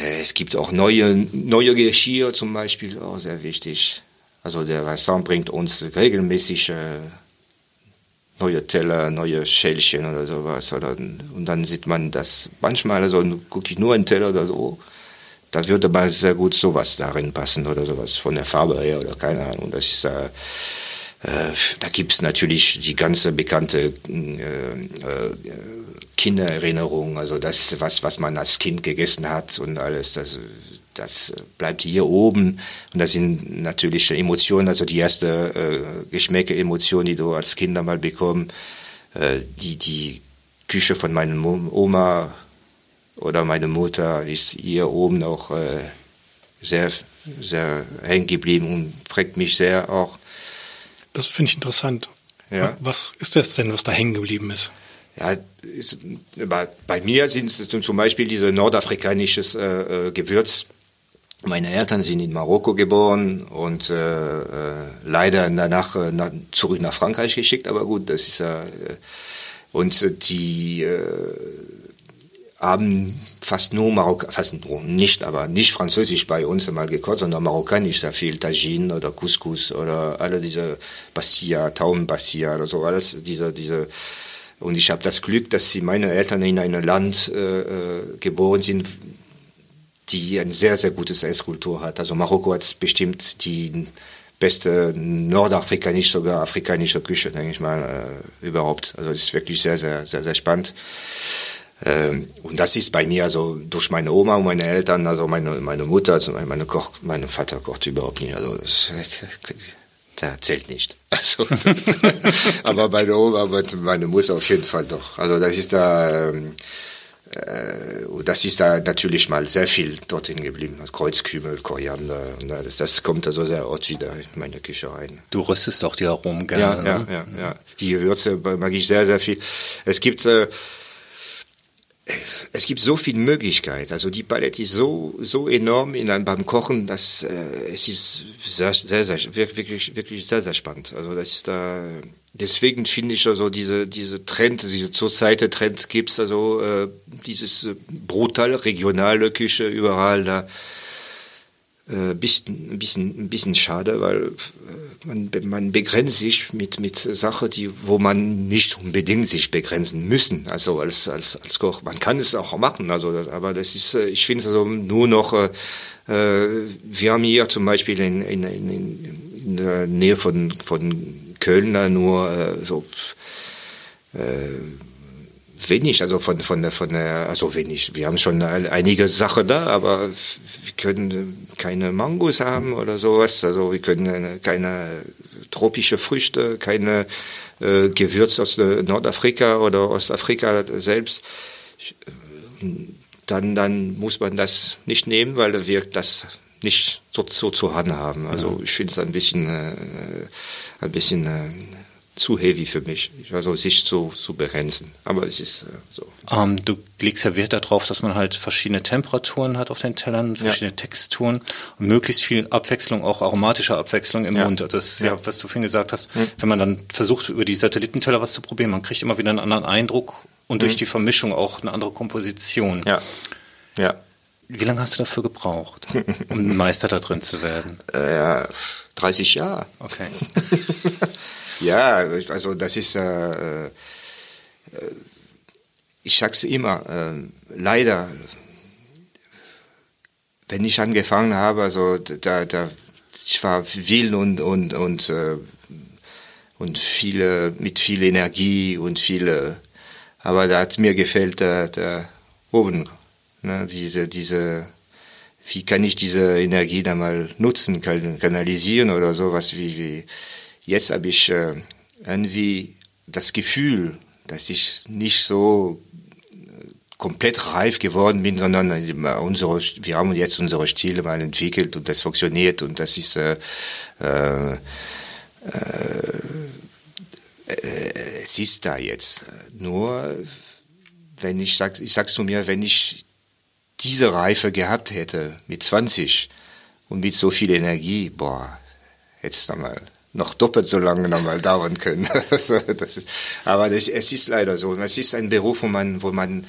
äh, es gibt auch neue, neue Geschirr zum Beispiel, auch sehr wichtig. Also der Vincent bringt uns regelmäßig äh, neue Teller, neue Schälchen oder sowas. Oder, und dann sieht man das manchmal, also gucke ich nur einen Teller oder so, da würde mal sehr gut sowas darin passen oder sowas von der Farbe her oder keine Ahnung. Das ist da. Äh, da gibt's natürlich die ganze bekannte äh, äh, Kindererinnerung, also das, was, was man als Kind gegessen hat und alles, das, das bleibt hier oben. Und das sind natürlich Emotionen, also die erste äh, Geschmäcke, Emotionen, die du als Kind einmal bekommst. Äh, die, die Küche von meiner Oma oder meine Mutter ist hier oben auch äh, sehr, sehr hängen geblieben und prägt mich sehr auch. Das finde ich interessant. Ja. Was ist das denn, was da hängen geblieben ist? Ja, ist, bei, bei, mir sind es zum Beispiel diese nordafrikanisches äh, äh, Gewürz. Meine Eltern sind in Marokko geboren und äh, äh, leider danach äh, nach, zurück nach Frankreich geschickt, aber gut, das ist ja. Äh, und die haben fast nur Marokk fast nicht, aber nicht französisch bei uns einmal gekocht, sondern marokkanisch, da viel Tagine oder Couscous oder alle diese Bastia, Taubenbastia oder so, alles diese, diese, und ich habe das Glück, dass sie meine Eltern in einem Land äh, äh, geboren sind, die ein sehr, sehr gutes Esskultur hat. Also Marokko hat bestimmt die beste nordafrikanische, sogar afrikanische Küche, denke ich mal, äh, überhaupt. Also das ist wirklich sehr, sehr, sehr, sehr spannend. Ähm, und das ist bei mir also durch meine Oma und meine Eltern, also meine, meine Mutter, also meine Koch, mein Vater kocht überhaupt nicht. Also das, der zählt nicht. *laughs* Also, aber meine Oma, meine Mutter auf jeden Fall doch. Also das ist da, ähm, äh, das ist da natürlich mal sehr viel dorthin geblieben. Kreuzkümmel, Koriander, und das, das kommt also sehr oft wieder in meine Küche rein. Du röstest auch die Aromen gerne. Ja, ne? ja, ja, ja. Die Gewürze mag ich sehr, sehr viel. Es gibt äh, es gibt so viel Möglichkeit. Also die Palette ist so so enorm in einem, beim Kochen, dass äh, es ist sehr, sehr, sehr wirklich wirklich sehr sehr spannend. Also das ist da deswegen finde ich also diese diese Trend, diese zurzeit Trend gibt's also äh, dieses brutal regionale Küche überall da äh, bisschen, ein bisschen, ein bisschen schade, weil äh, man, man begrenzt sich mit, mit Sachen, die, wo man nicht unbedingt sich begrenzen müssen. Also als, als, als Koch. Man kann es auch machen, also, aber das ist, äh, ich finde es also nur noch, äh, wir haben hier zum Beispiel in, in, in, in der Nähe von, von Köln nur äh, so, äh, wenig, also von, von der, von der, also wenig. Wir haben schon einige Sachen da, aber wir können keine Mangos haben oder sowas. Also wir können keine tropische Früchte, keine äh, Gewürz aus äh, Nordafrika oder Ostafrika selbst, dann, dann muss man das nicht nehmen, weil wirkt das nicht so, so zu handhaben. Also ich finde es ein bisschen, äh, ein bisschen äh, zu heavy für mich, also sich zu, zu begrenzen. Aber es ist äh, so. Ähm, du legst ja Wert darauf, dass man halt verschiedene Temperaturen hat auf den Tellern, verschiedene ja. Texturen und möglichst viel Abwechslung, auch aromatische Abwechslung im ja. Mund. Das ist ja. ja, was du vorhin gesagt hast, mhm. wenn man dann versucht, über die Satellitenteller was zu probieren, man kriegt immer wieder einen anderen Eindruck und mhm. durch die Vermischung auch eine andere Komposition. Ja. Ja. Wie lange hast du dafür gebraucht, um Meister da drin zu werden? Äh, ja, 30 Jahre. Okay. *laughs* ja, also das ist, äh, äh, ich sag's immer, äh, leider, wenn ich angefangen habe, also da, da ich war wild und und und äh, und viele mit viel Energie und viele, aber da hat mir gefällt der, der oben Ne, diese, diese, wie kann ich diese Energie da mal nutzen, kanalisieren oder sowas wie, wie. Jetzt habe ich äh, irgendwie das Gefühl, dass ich nicht so äh, komplett reif geworden bin, sondern unsere, wir haben jetzt unsere Stile mal entwickelt und das funktioniert und das ist äh, äh, äh, es ist da jetzt. Nur wenn ich sag, ich sag's zu mir, wenn ich diese Reife gehabt hätte mit 20 und mit so viel Energie, boah, hätte es dann mal noch doppelt so lange noch mal dauern können. *laughs* das ist, aber das, es ist leider so. Es ist ein Beruf, wo man, wo man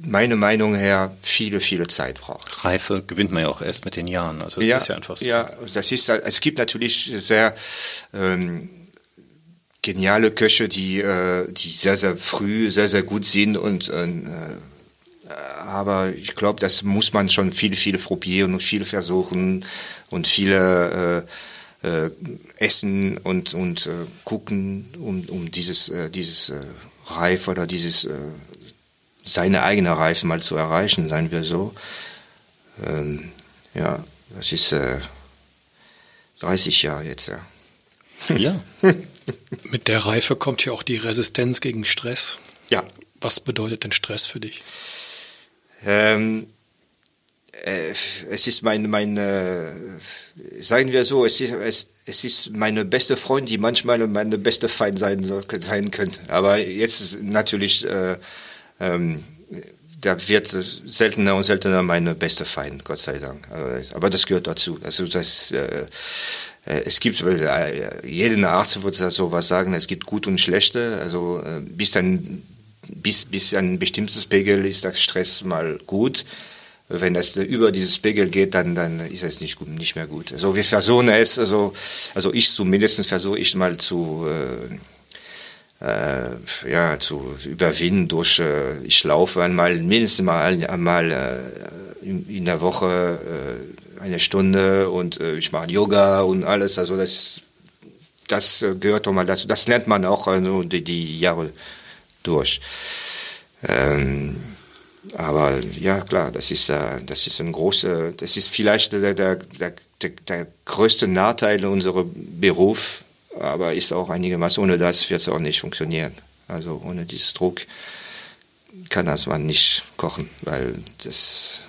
meine Meinung her viele, viele Zeit braucht. Reife gewinnt man ja auch erst mit den Jahren. Also das ja, ist ja einfach so. Ja, das ist, es gibt natürlich sehr ähm, geniale Köche, die, äh, die sehr, sehr früh sehr, sehr gut sind und äh, aber ich glaube, das muss man schon viel, viel probieren und viel versuchen und viele äh, äh, essen und, und äh, gucken, um, um dieses, äh, dieses äh, Reif oder dieses äh, seine eigene Reife mal zu erreichen, seien wir so. Ähm, ja, das ist äh, 30 Jahre jetzt, ja. *laughs* Ja. *laughs* Mit der Reife kommt ja auch die Resistenz gegen Stress. Ja. Was bedeutet denn Stress für dich? Ähm, äh, es ist mein, mein äh, sagen wir so, es ist, es, es ist meine beste Freund, die manchmal meine beste Feind sein, sein könnte. Aber jetzt natürlich, äh, ähm, da wird seltener und seltener meine beste Feind, Gott sei Dank. Aber das gehört dazu. Also das, äh, äh es gibt, äh, jede Arzt würde so was sagen, es gibt gut und schlechte. Also äh, bis dann bis, bis ein bestimmtes Pegel ist der Stress mal gut. Wenn es über dieses Pegel geht, dann, dann ist es nicht, gut, nicht mehr gut. Also wir versuchen es, also, also ich zumindest versuche ich mal zu, äh, äh, ja, zu überwinden durch, äh, ich laufe einmal, mindestens mal einmal äh, in, in der Woche äh, eine Stunde und äh, ich mache Yoga und alles. Also das, das gehört doch mal dazu. Das lernt man auch also die, die Jahre durch. Ähm, aber ja, klar, das ist, äh, das ist ein großer, das ist vielleicht der, der, der, der größte Nachteil unserer Beruf, aber ist auch einigermaßen, ohne das wird es auch nicht funktionieren. Also ohne dieses Druck kann das man nicht kochen, weil das,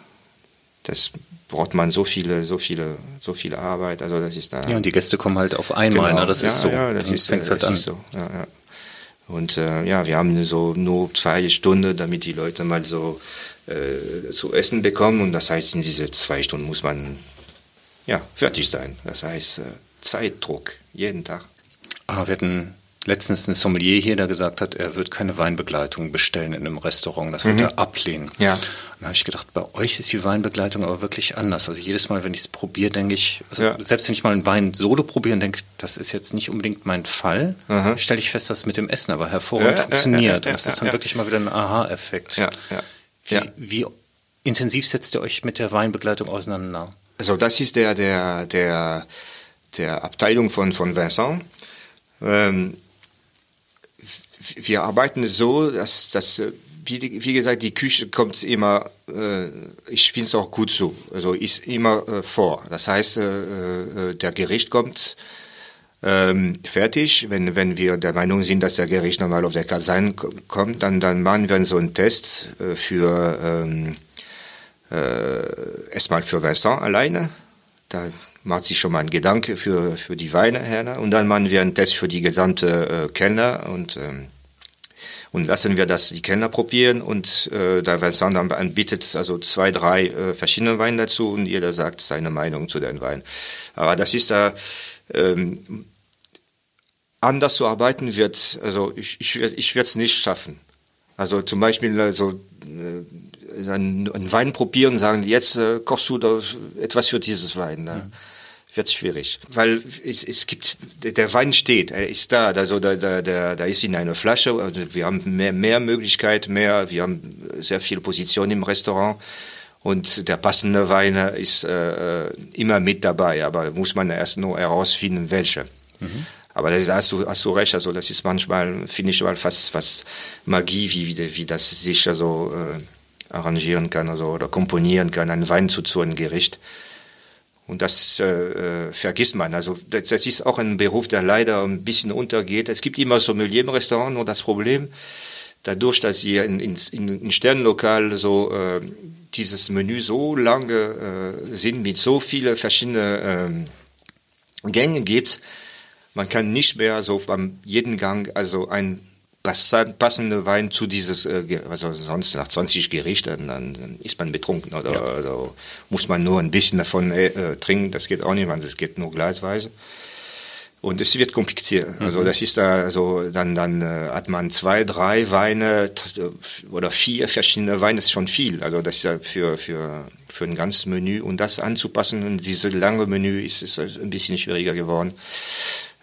das braucht man so viele, so viele, so viele Arbeit. Also das ist da. Ja, und die Gäste kommen halt auf einmal, genau. ne? das ja, ist so. Ja, das, ist, halt das an. ist so. Ja, ja. Und äh, ja, wir haben so nur zwei Stunden, damit die Leute mal so äh, zu essen bekommen. Und das heißt, in diese zwei Stunden muss man ja fertig sein. Das heißt äh, Zeitdruck jeden Tag. Ah, wir hatten letztens ein Sommelier hier, der gesagt hat, er wird keine Weinbegleitung bestellen in einem Restaurant. Das wird mhm. er ablehnen. Ja. Dann habe ich gedacht, bei euch ist die Weinbegleitung aber wirklich anders. Also jedes Mal, wenn ich es probiere, denke ich, also ja. selbst wenn ich mal einen Wein solo probiere und denke, das ist jetzt nicht unbedingt mein Fall, stelle ich fest, dass es mit dem Essen aber hervorragend ja, funktioniert. und das ist dann wirklich mal wieder ein Aha-Effekt. Wie, wie intensiv setzt ihr euch mit der Weinbegleitung auseinander? Also das ist der, der, der, der Abteilung von, von Vincent. Ähm, wir arbeiten so, dass, dass wie, wie gesagt, die Küche kommt immer, äh, ich finde es auch gut so, also ist immer äh, vor. Das heißt, äh, äh, der Gericht kommt ähm, fertig. Wenn, wenn wir der Meinung sind, dass der Gericht nochmal auf der Kaserne kommt, dann, dann machen wir so einen Test äh, für ähm, äh, erstmal für Vincent alleine. Da macht sich schon mal ein Gedanke für, für die Weine her. Und dann machen wir einen Test für die gesamte äh, Kellner und ähm, und lassen wir das die Kellner probieren und äh, da Vincent dann anbietet also zwei, drei äh, verschiedene Weine dazu und jeder sagt seine Meinung zu den Weinen. Aber das ist da ähm, anders zu arbeiten wird, also ich, ich, ich werde es nicht schaffen. Also zum Beispiel also, äh, einen, einen Wein probieren und sagen, jetzt äh, kochst du das, etwas für dieses Wein. Ne? Mhm wird schwierig, weil es, es gibt der Wein steht, er ist da, also da, da, da, da ist in einer Flasche. Also wir haben mehr, mehr Möglichkeit, mehr, wir haben sehr viele Positionen im Restaurant und der passende Wein ist äh, immer mit dabei, aber muss man erst nur herausfinden, welche. Mhm. Aber da hast du, hast du recht, also das ist manchmal, finde ich mal fast, fast Magie, wie, wie, wie das sich also äh, arrangieren kann also, oder komponieren kann, einen Wein zu zu einem Gericht. Und das äh, äh, vergisst man. Also das, das, ist auch ein Beruf, der leider ein bisschen untergeht. Es gibt immer Sommelier im Restaurant, nur das Problem, dadurch, dass ihr in, in, in Sternlokal so äh, dieses Menü so lange äh, sind, mit so viele verschiedene äh, Gänge gibt, man kann nicht mehr so beim jeden Gang also ein passende Wein zu dieses, äh, also sonst nach 20 Gerichten, dann ist man betrunken oder, ja. oder muss man nur ein bisschen davon äh, äh, trinken. Das geht auch nicht, weil das geht nur gleisweise. Und es wird kompliziert. Mhm. Also das ist da, also dann dann äh, hat man zwei, drei Weine oder vier verschiedene Weine, das ist schon viel. Also das ist ja für für für ein ganzes Menü und das anzupassen und diese lange Menü ist, ist ein bisschen schwieriger geworden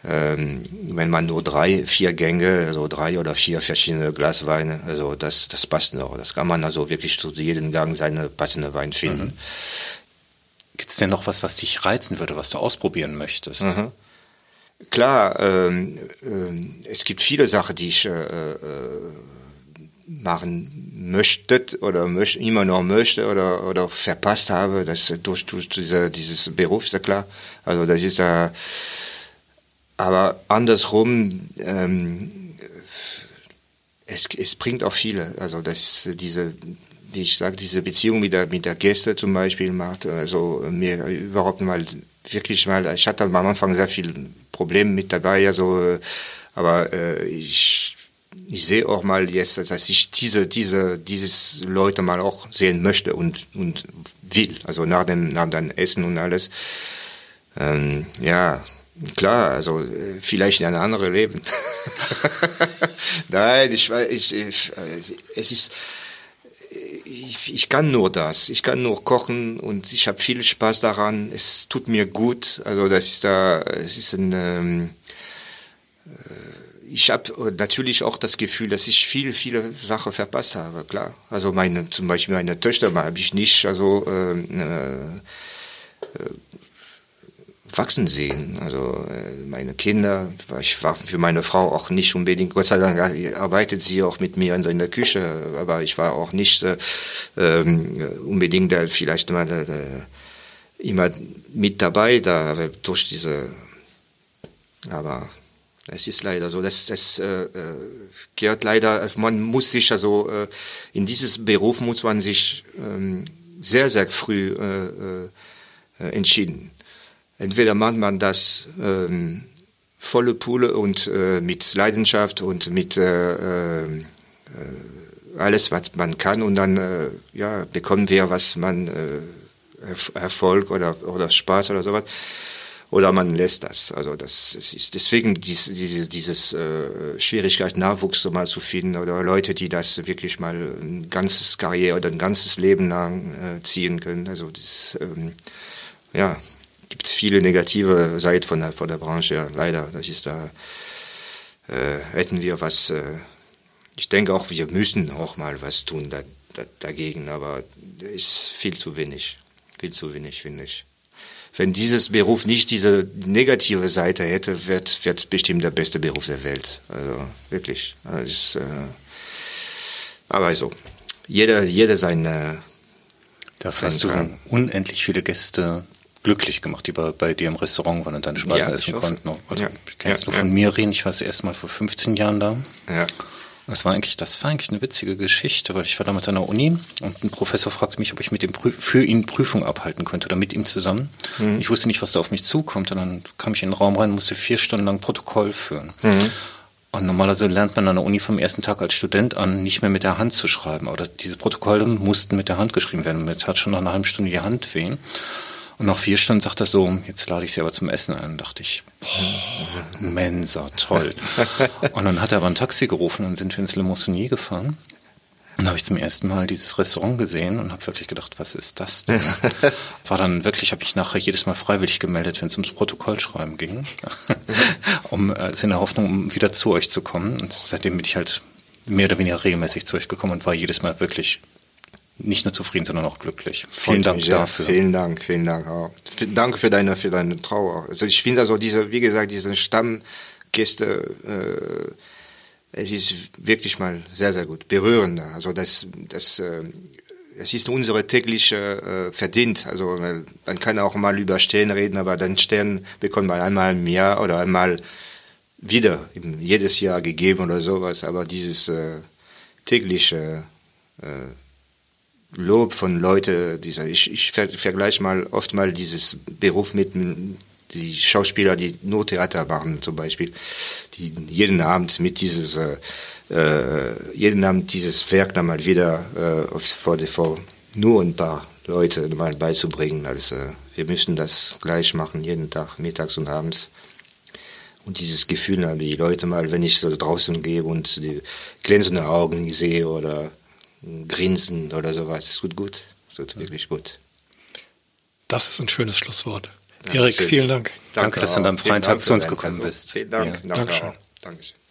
wenn man nur drei, vier Gänge, also drei oder vier verschiedene Glasweine, also das, das passt noch. Das kann man also wirklich zu jedem Gang seine passende Wein finden. Mhm. Gibt es denn noch was, was dich reizen würde, was du ausprobieren möchtest? Mhm. Klar, ähm, äh, es gibt viele Sachen, die ich äh, äh, machen möchte oder möchte, immer noch möchte oder, oder verpasst habe. Das durch, durch diese, dieses Beruf ist ja klar. Also das ist ja aber andersrum, ähm, es, es bringt auch viele. Also dass diese, wie ich sage, diese Beziehung mit der, mit der Gäste zum Beispiel macht, also mir überhaupt mal wirklich mal, ich hatte am Anfang sehr viel Probleme mit dabei, also, aber äh, ich, ich sehe auch mal jetzt, dass ich diese, diese, dieses Leute mal auch sehen möchte und, und will, also nach dem, nach dem Essen und alles. Ähm, ja, Klar, also äh, vielleicht in ein anderes Leben. *laughs* Nein, ich weiß, ich, ich, es ist, ich, ich kann nur das. Ich kann nur kochen und ich habe viel Spaß daran. Es tut mir gut. Also das ist da, es ist ein, ähm, äh, ich habe natürlich auch das Gefühl, dass ich viel, viele Sachen verpasst habe. Klar. Also meine, zum Beispiel meine Töchter habe ich nicht, also ähm, äh, äh, wachsen sehen. Also äh, meine Kinder, ich war für meine Frau auch nicht unbedingt, Gott sei Dank arbeitet sie auch mit mir in der Küche, aber ich war auch nicht äh, ähm, unbedingt da vielleicht mal äh, immer mit dabei, da durch diese, aber es ist leider so, das, das äh, äh, gehört leider, man muss sich also, äh, in dieses Beruf muss man sich ähm, sehr, sehr früh äh, äh, entschieden entweder macht man das ähm, volle Pulle und äh, mit Leidenschaft und mit äh, äh, alles, was man kann und dann äh, ja, bekommen wir, was man äh, Erfolg oder, oder Spaß oder sowas. Oder man lässt das. Also das ist deswegen dies, diese, dieses äh, Schwierigkeit, Nachwuchs mal zu finden oder Leute, die das wirklich mal ein ganzes Karriere oder ein ganzes Leben lang äh, ziehen können. Also das, ähm, ja, gibt es viele negative Seiten von der, von der Branche, leider. Das ist da, äh, hätten wir was, äh, ich denke auch, wir müssen auch mal was tun da, da, dagegen, aber ist viel zu wenig. Viel zu wenig, finde ich. Wenn dieses Beruf nicht diese negative Seite hätte, wird, wird bestimmt der beste Beruf der Welt. Also wirklich. Also, äh, aber so, jeder, jeder seine. Dafür hast du unendlich viele Gäste glücklich gemacht, die bei, bei dir im Restaurant waren und deine Speisen Ja, essen ich konnten. Also, Ja. kannst Ja, du von ja. mir reden? Ich war das erste Mal vor 15 Jahren da. Ja. Das war eigentlich, das war eigentlich eine witzige Geschichte, weil ich war damals an der Uni und ein Professor fragte mich, ob ich mit ihm für ihn Prüfung abhalten könnte oder mit ihm zusammen. Ich wusste nicht, was da auf mich zukommt und dann kam ich in den Raum rein, musste vier Stunden lang Protokoll führen. Und normalerweise lernt man an der Uni vom ersten Tag als Student an, nicht mehr mit der Hand zu schreiben. Aber diese Protokolle mussten mit der Hand geschrieben werden. Mir tat schon nach einer halben Stunde die Hand weh. Und nach vier Stunden sagt er so, jetzt lade ich sie aber zum Essen ein. dachte ich, boah, Mensa, toll. Und dann hat er aber ein Taxi gerufen, dann sind wir ins Le Monsonnier gefahren. Und dann habe ich zum ersten Mal dieses Restaurant gesehen und habe wirklich gedacht, was ist das denn? *laughs* War dann wirklich, habe ich nachher jedes Mal freiwillig gemeldet, wenn es ums Protokollschreiben ging, *laughs* um also in der Hoffnung, um wieder zu euch zu kommen. Und seitdem bin ich halt mehr oder weniger regelmäßig zu euch gekommen und war jedes Mal wirklich nicht nur zufrieden, sondern auch glücklich. Vielen Dank sehr. dafür. Vielen Dank, vielen Dank. Auch. Danke für deine, für deine Trauer. Also ich finde also diese, wie gesagt, diese Stammgäste, äh, es ist wirklich mal sehr, sehr gut, berührender. Also das, das, äh, es ist unsere tägliche äh, Verdient. Also man kann auch mal über Stern reden, aber den Stern bekommt man einmal im Jahr oder einmal wieder, jedes Jahr gegeben oder sowas. Aber dieses äh, tägliche äh, Lob von Leuten, dieser, ich, ich ver, vergleiche mal oft mal dieses Beruf mit die Schauspieler, die nur Theater machen zum Beispiel, die jeden Abend mit dieses, äh, äh, jeden Abend dieses Werk dann mal wieder äh, vor, vor nur ein paar Leute mal beizubringen. Also wir müssen das gleich machen, jeden Tag, mittags und abends. Und dieses Gefühl, die Leute mal, wenn ich so draußen gehe und die glänzenden Augen sehe oder Grinsen oder sowas, es tut gut. Es tut wirklich gut. Das ist ein schönes Schlusswort. Ja, Erik, vielen Dank. Danke, dass du an deinem freien Tag zu uns gekommen bist. Vielen Dank. Ja. Danke Dankeschön. Dankeschön.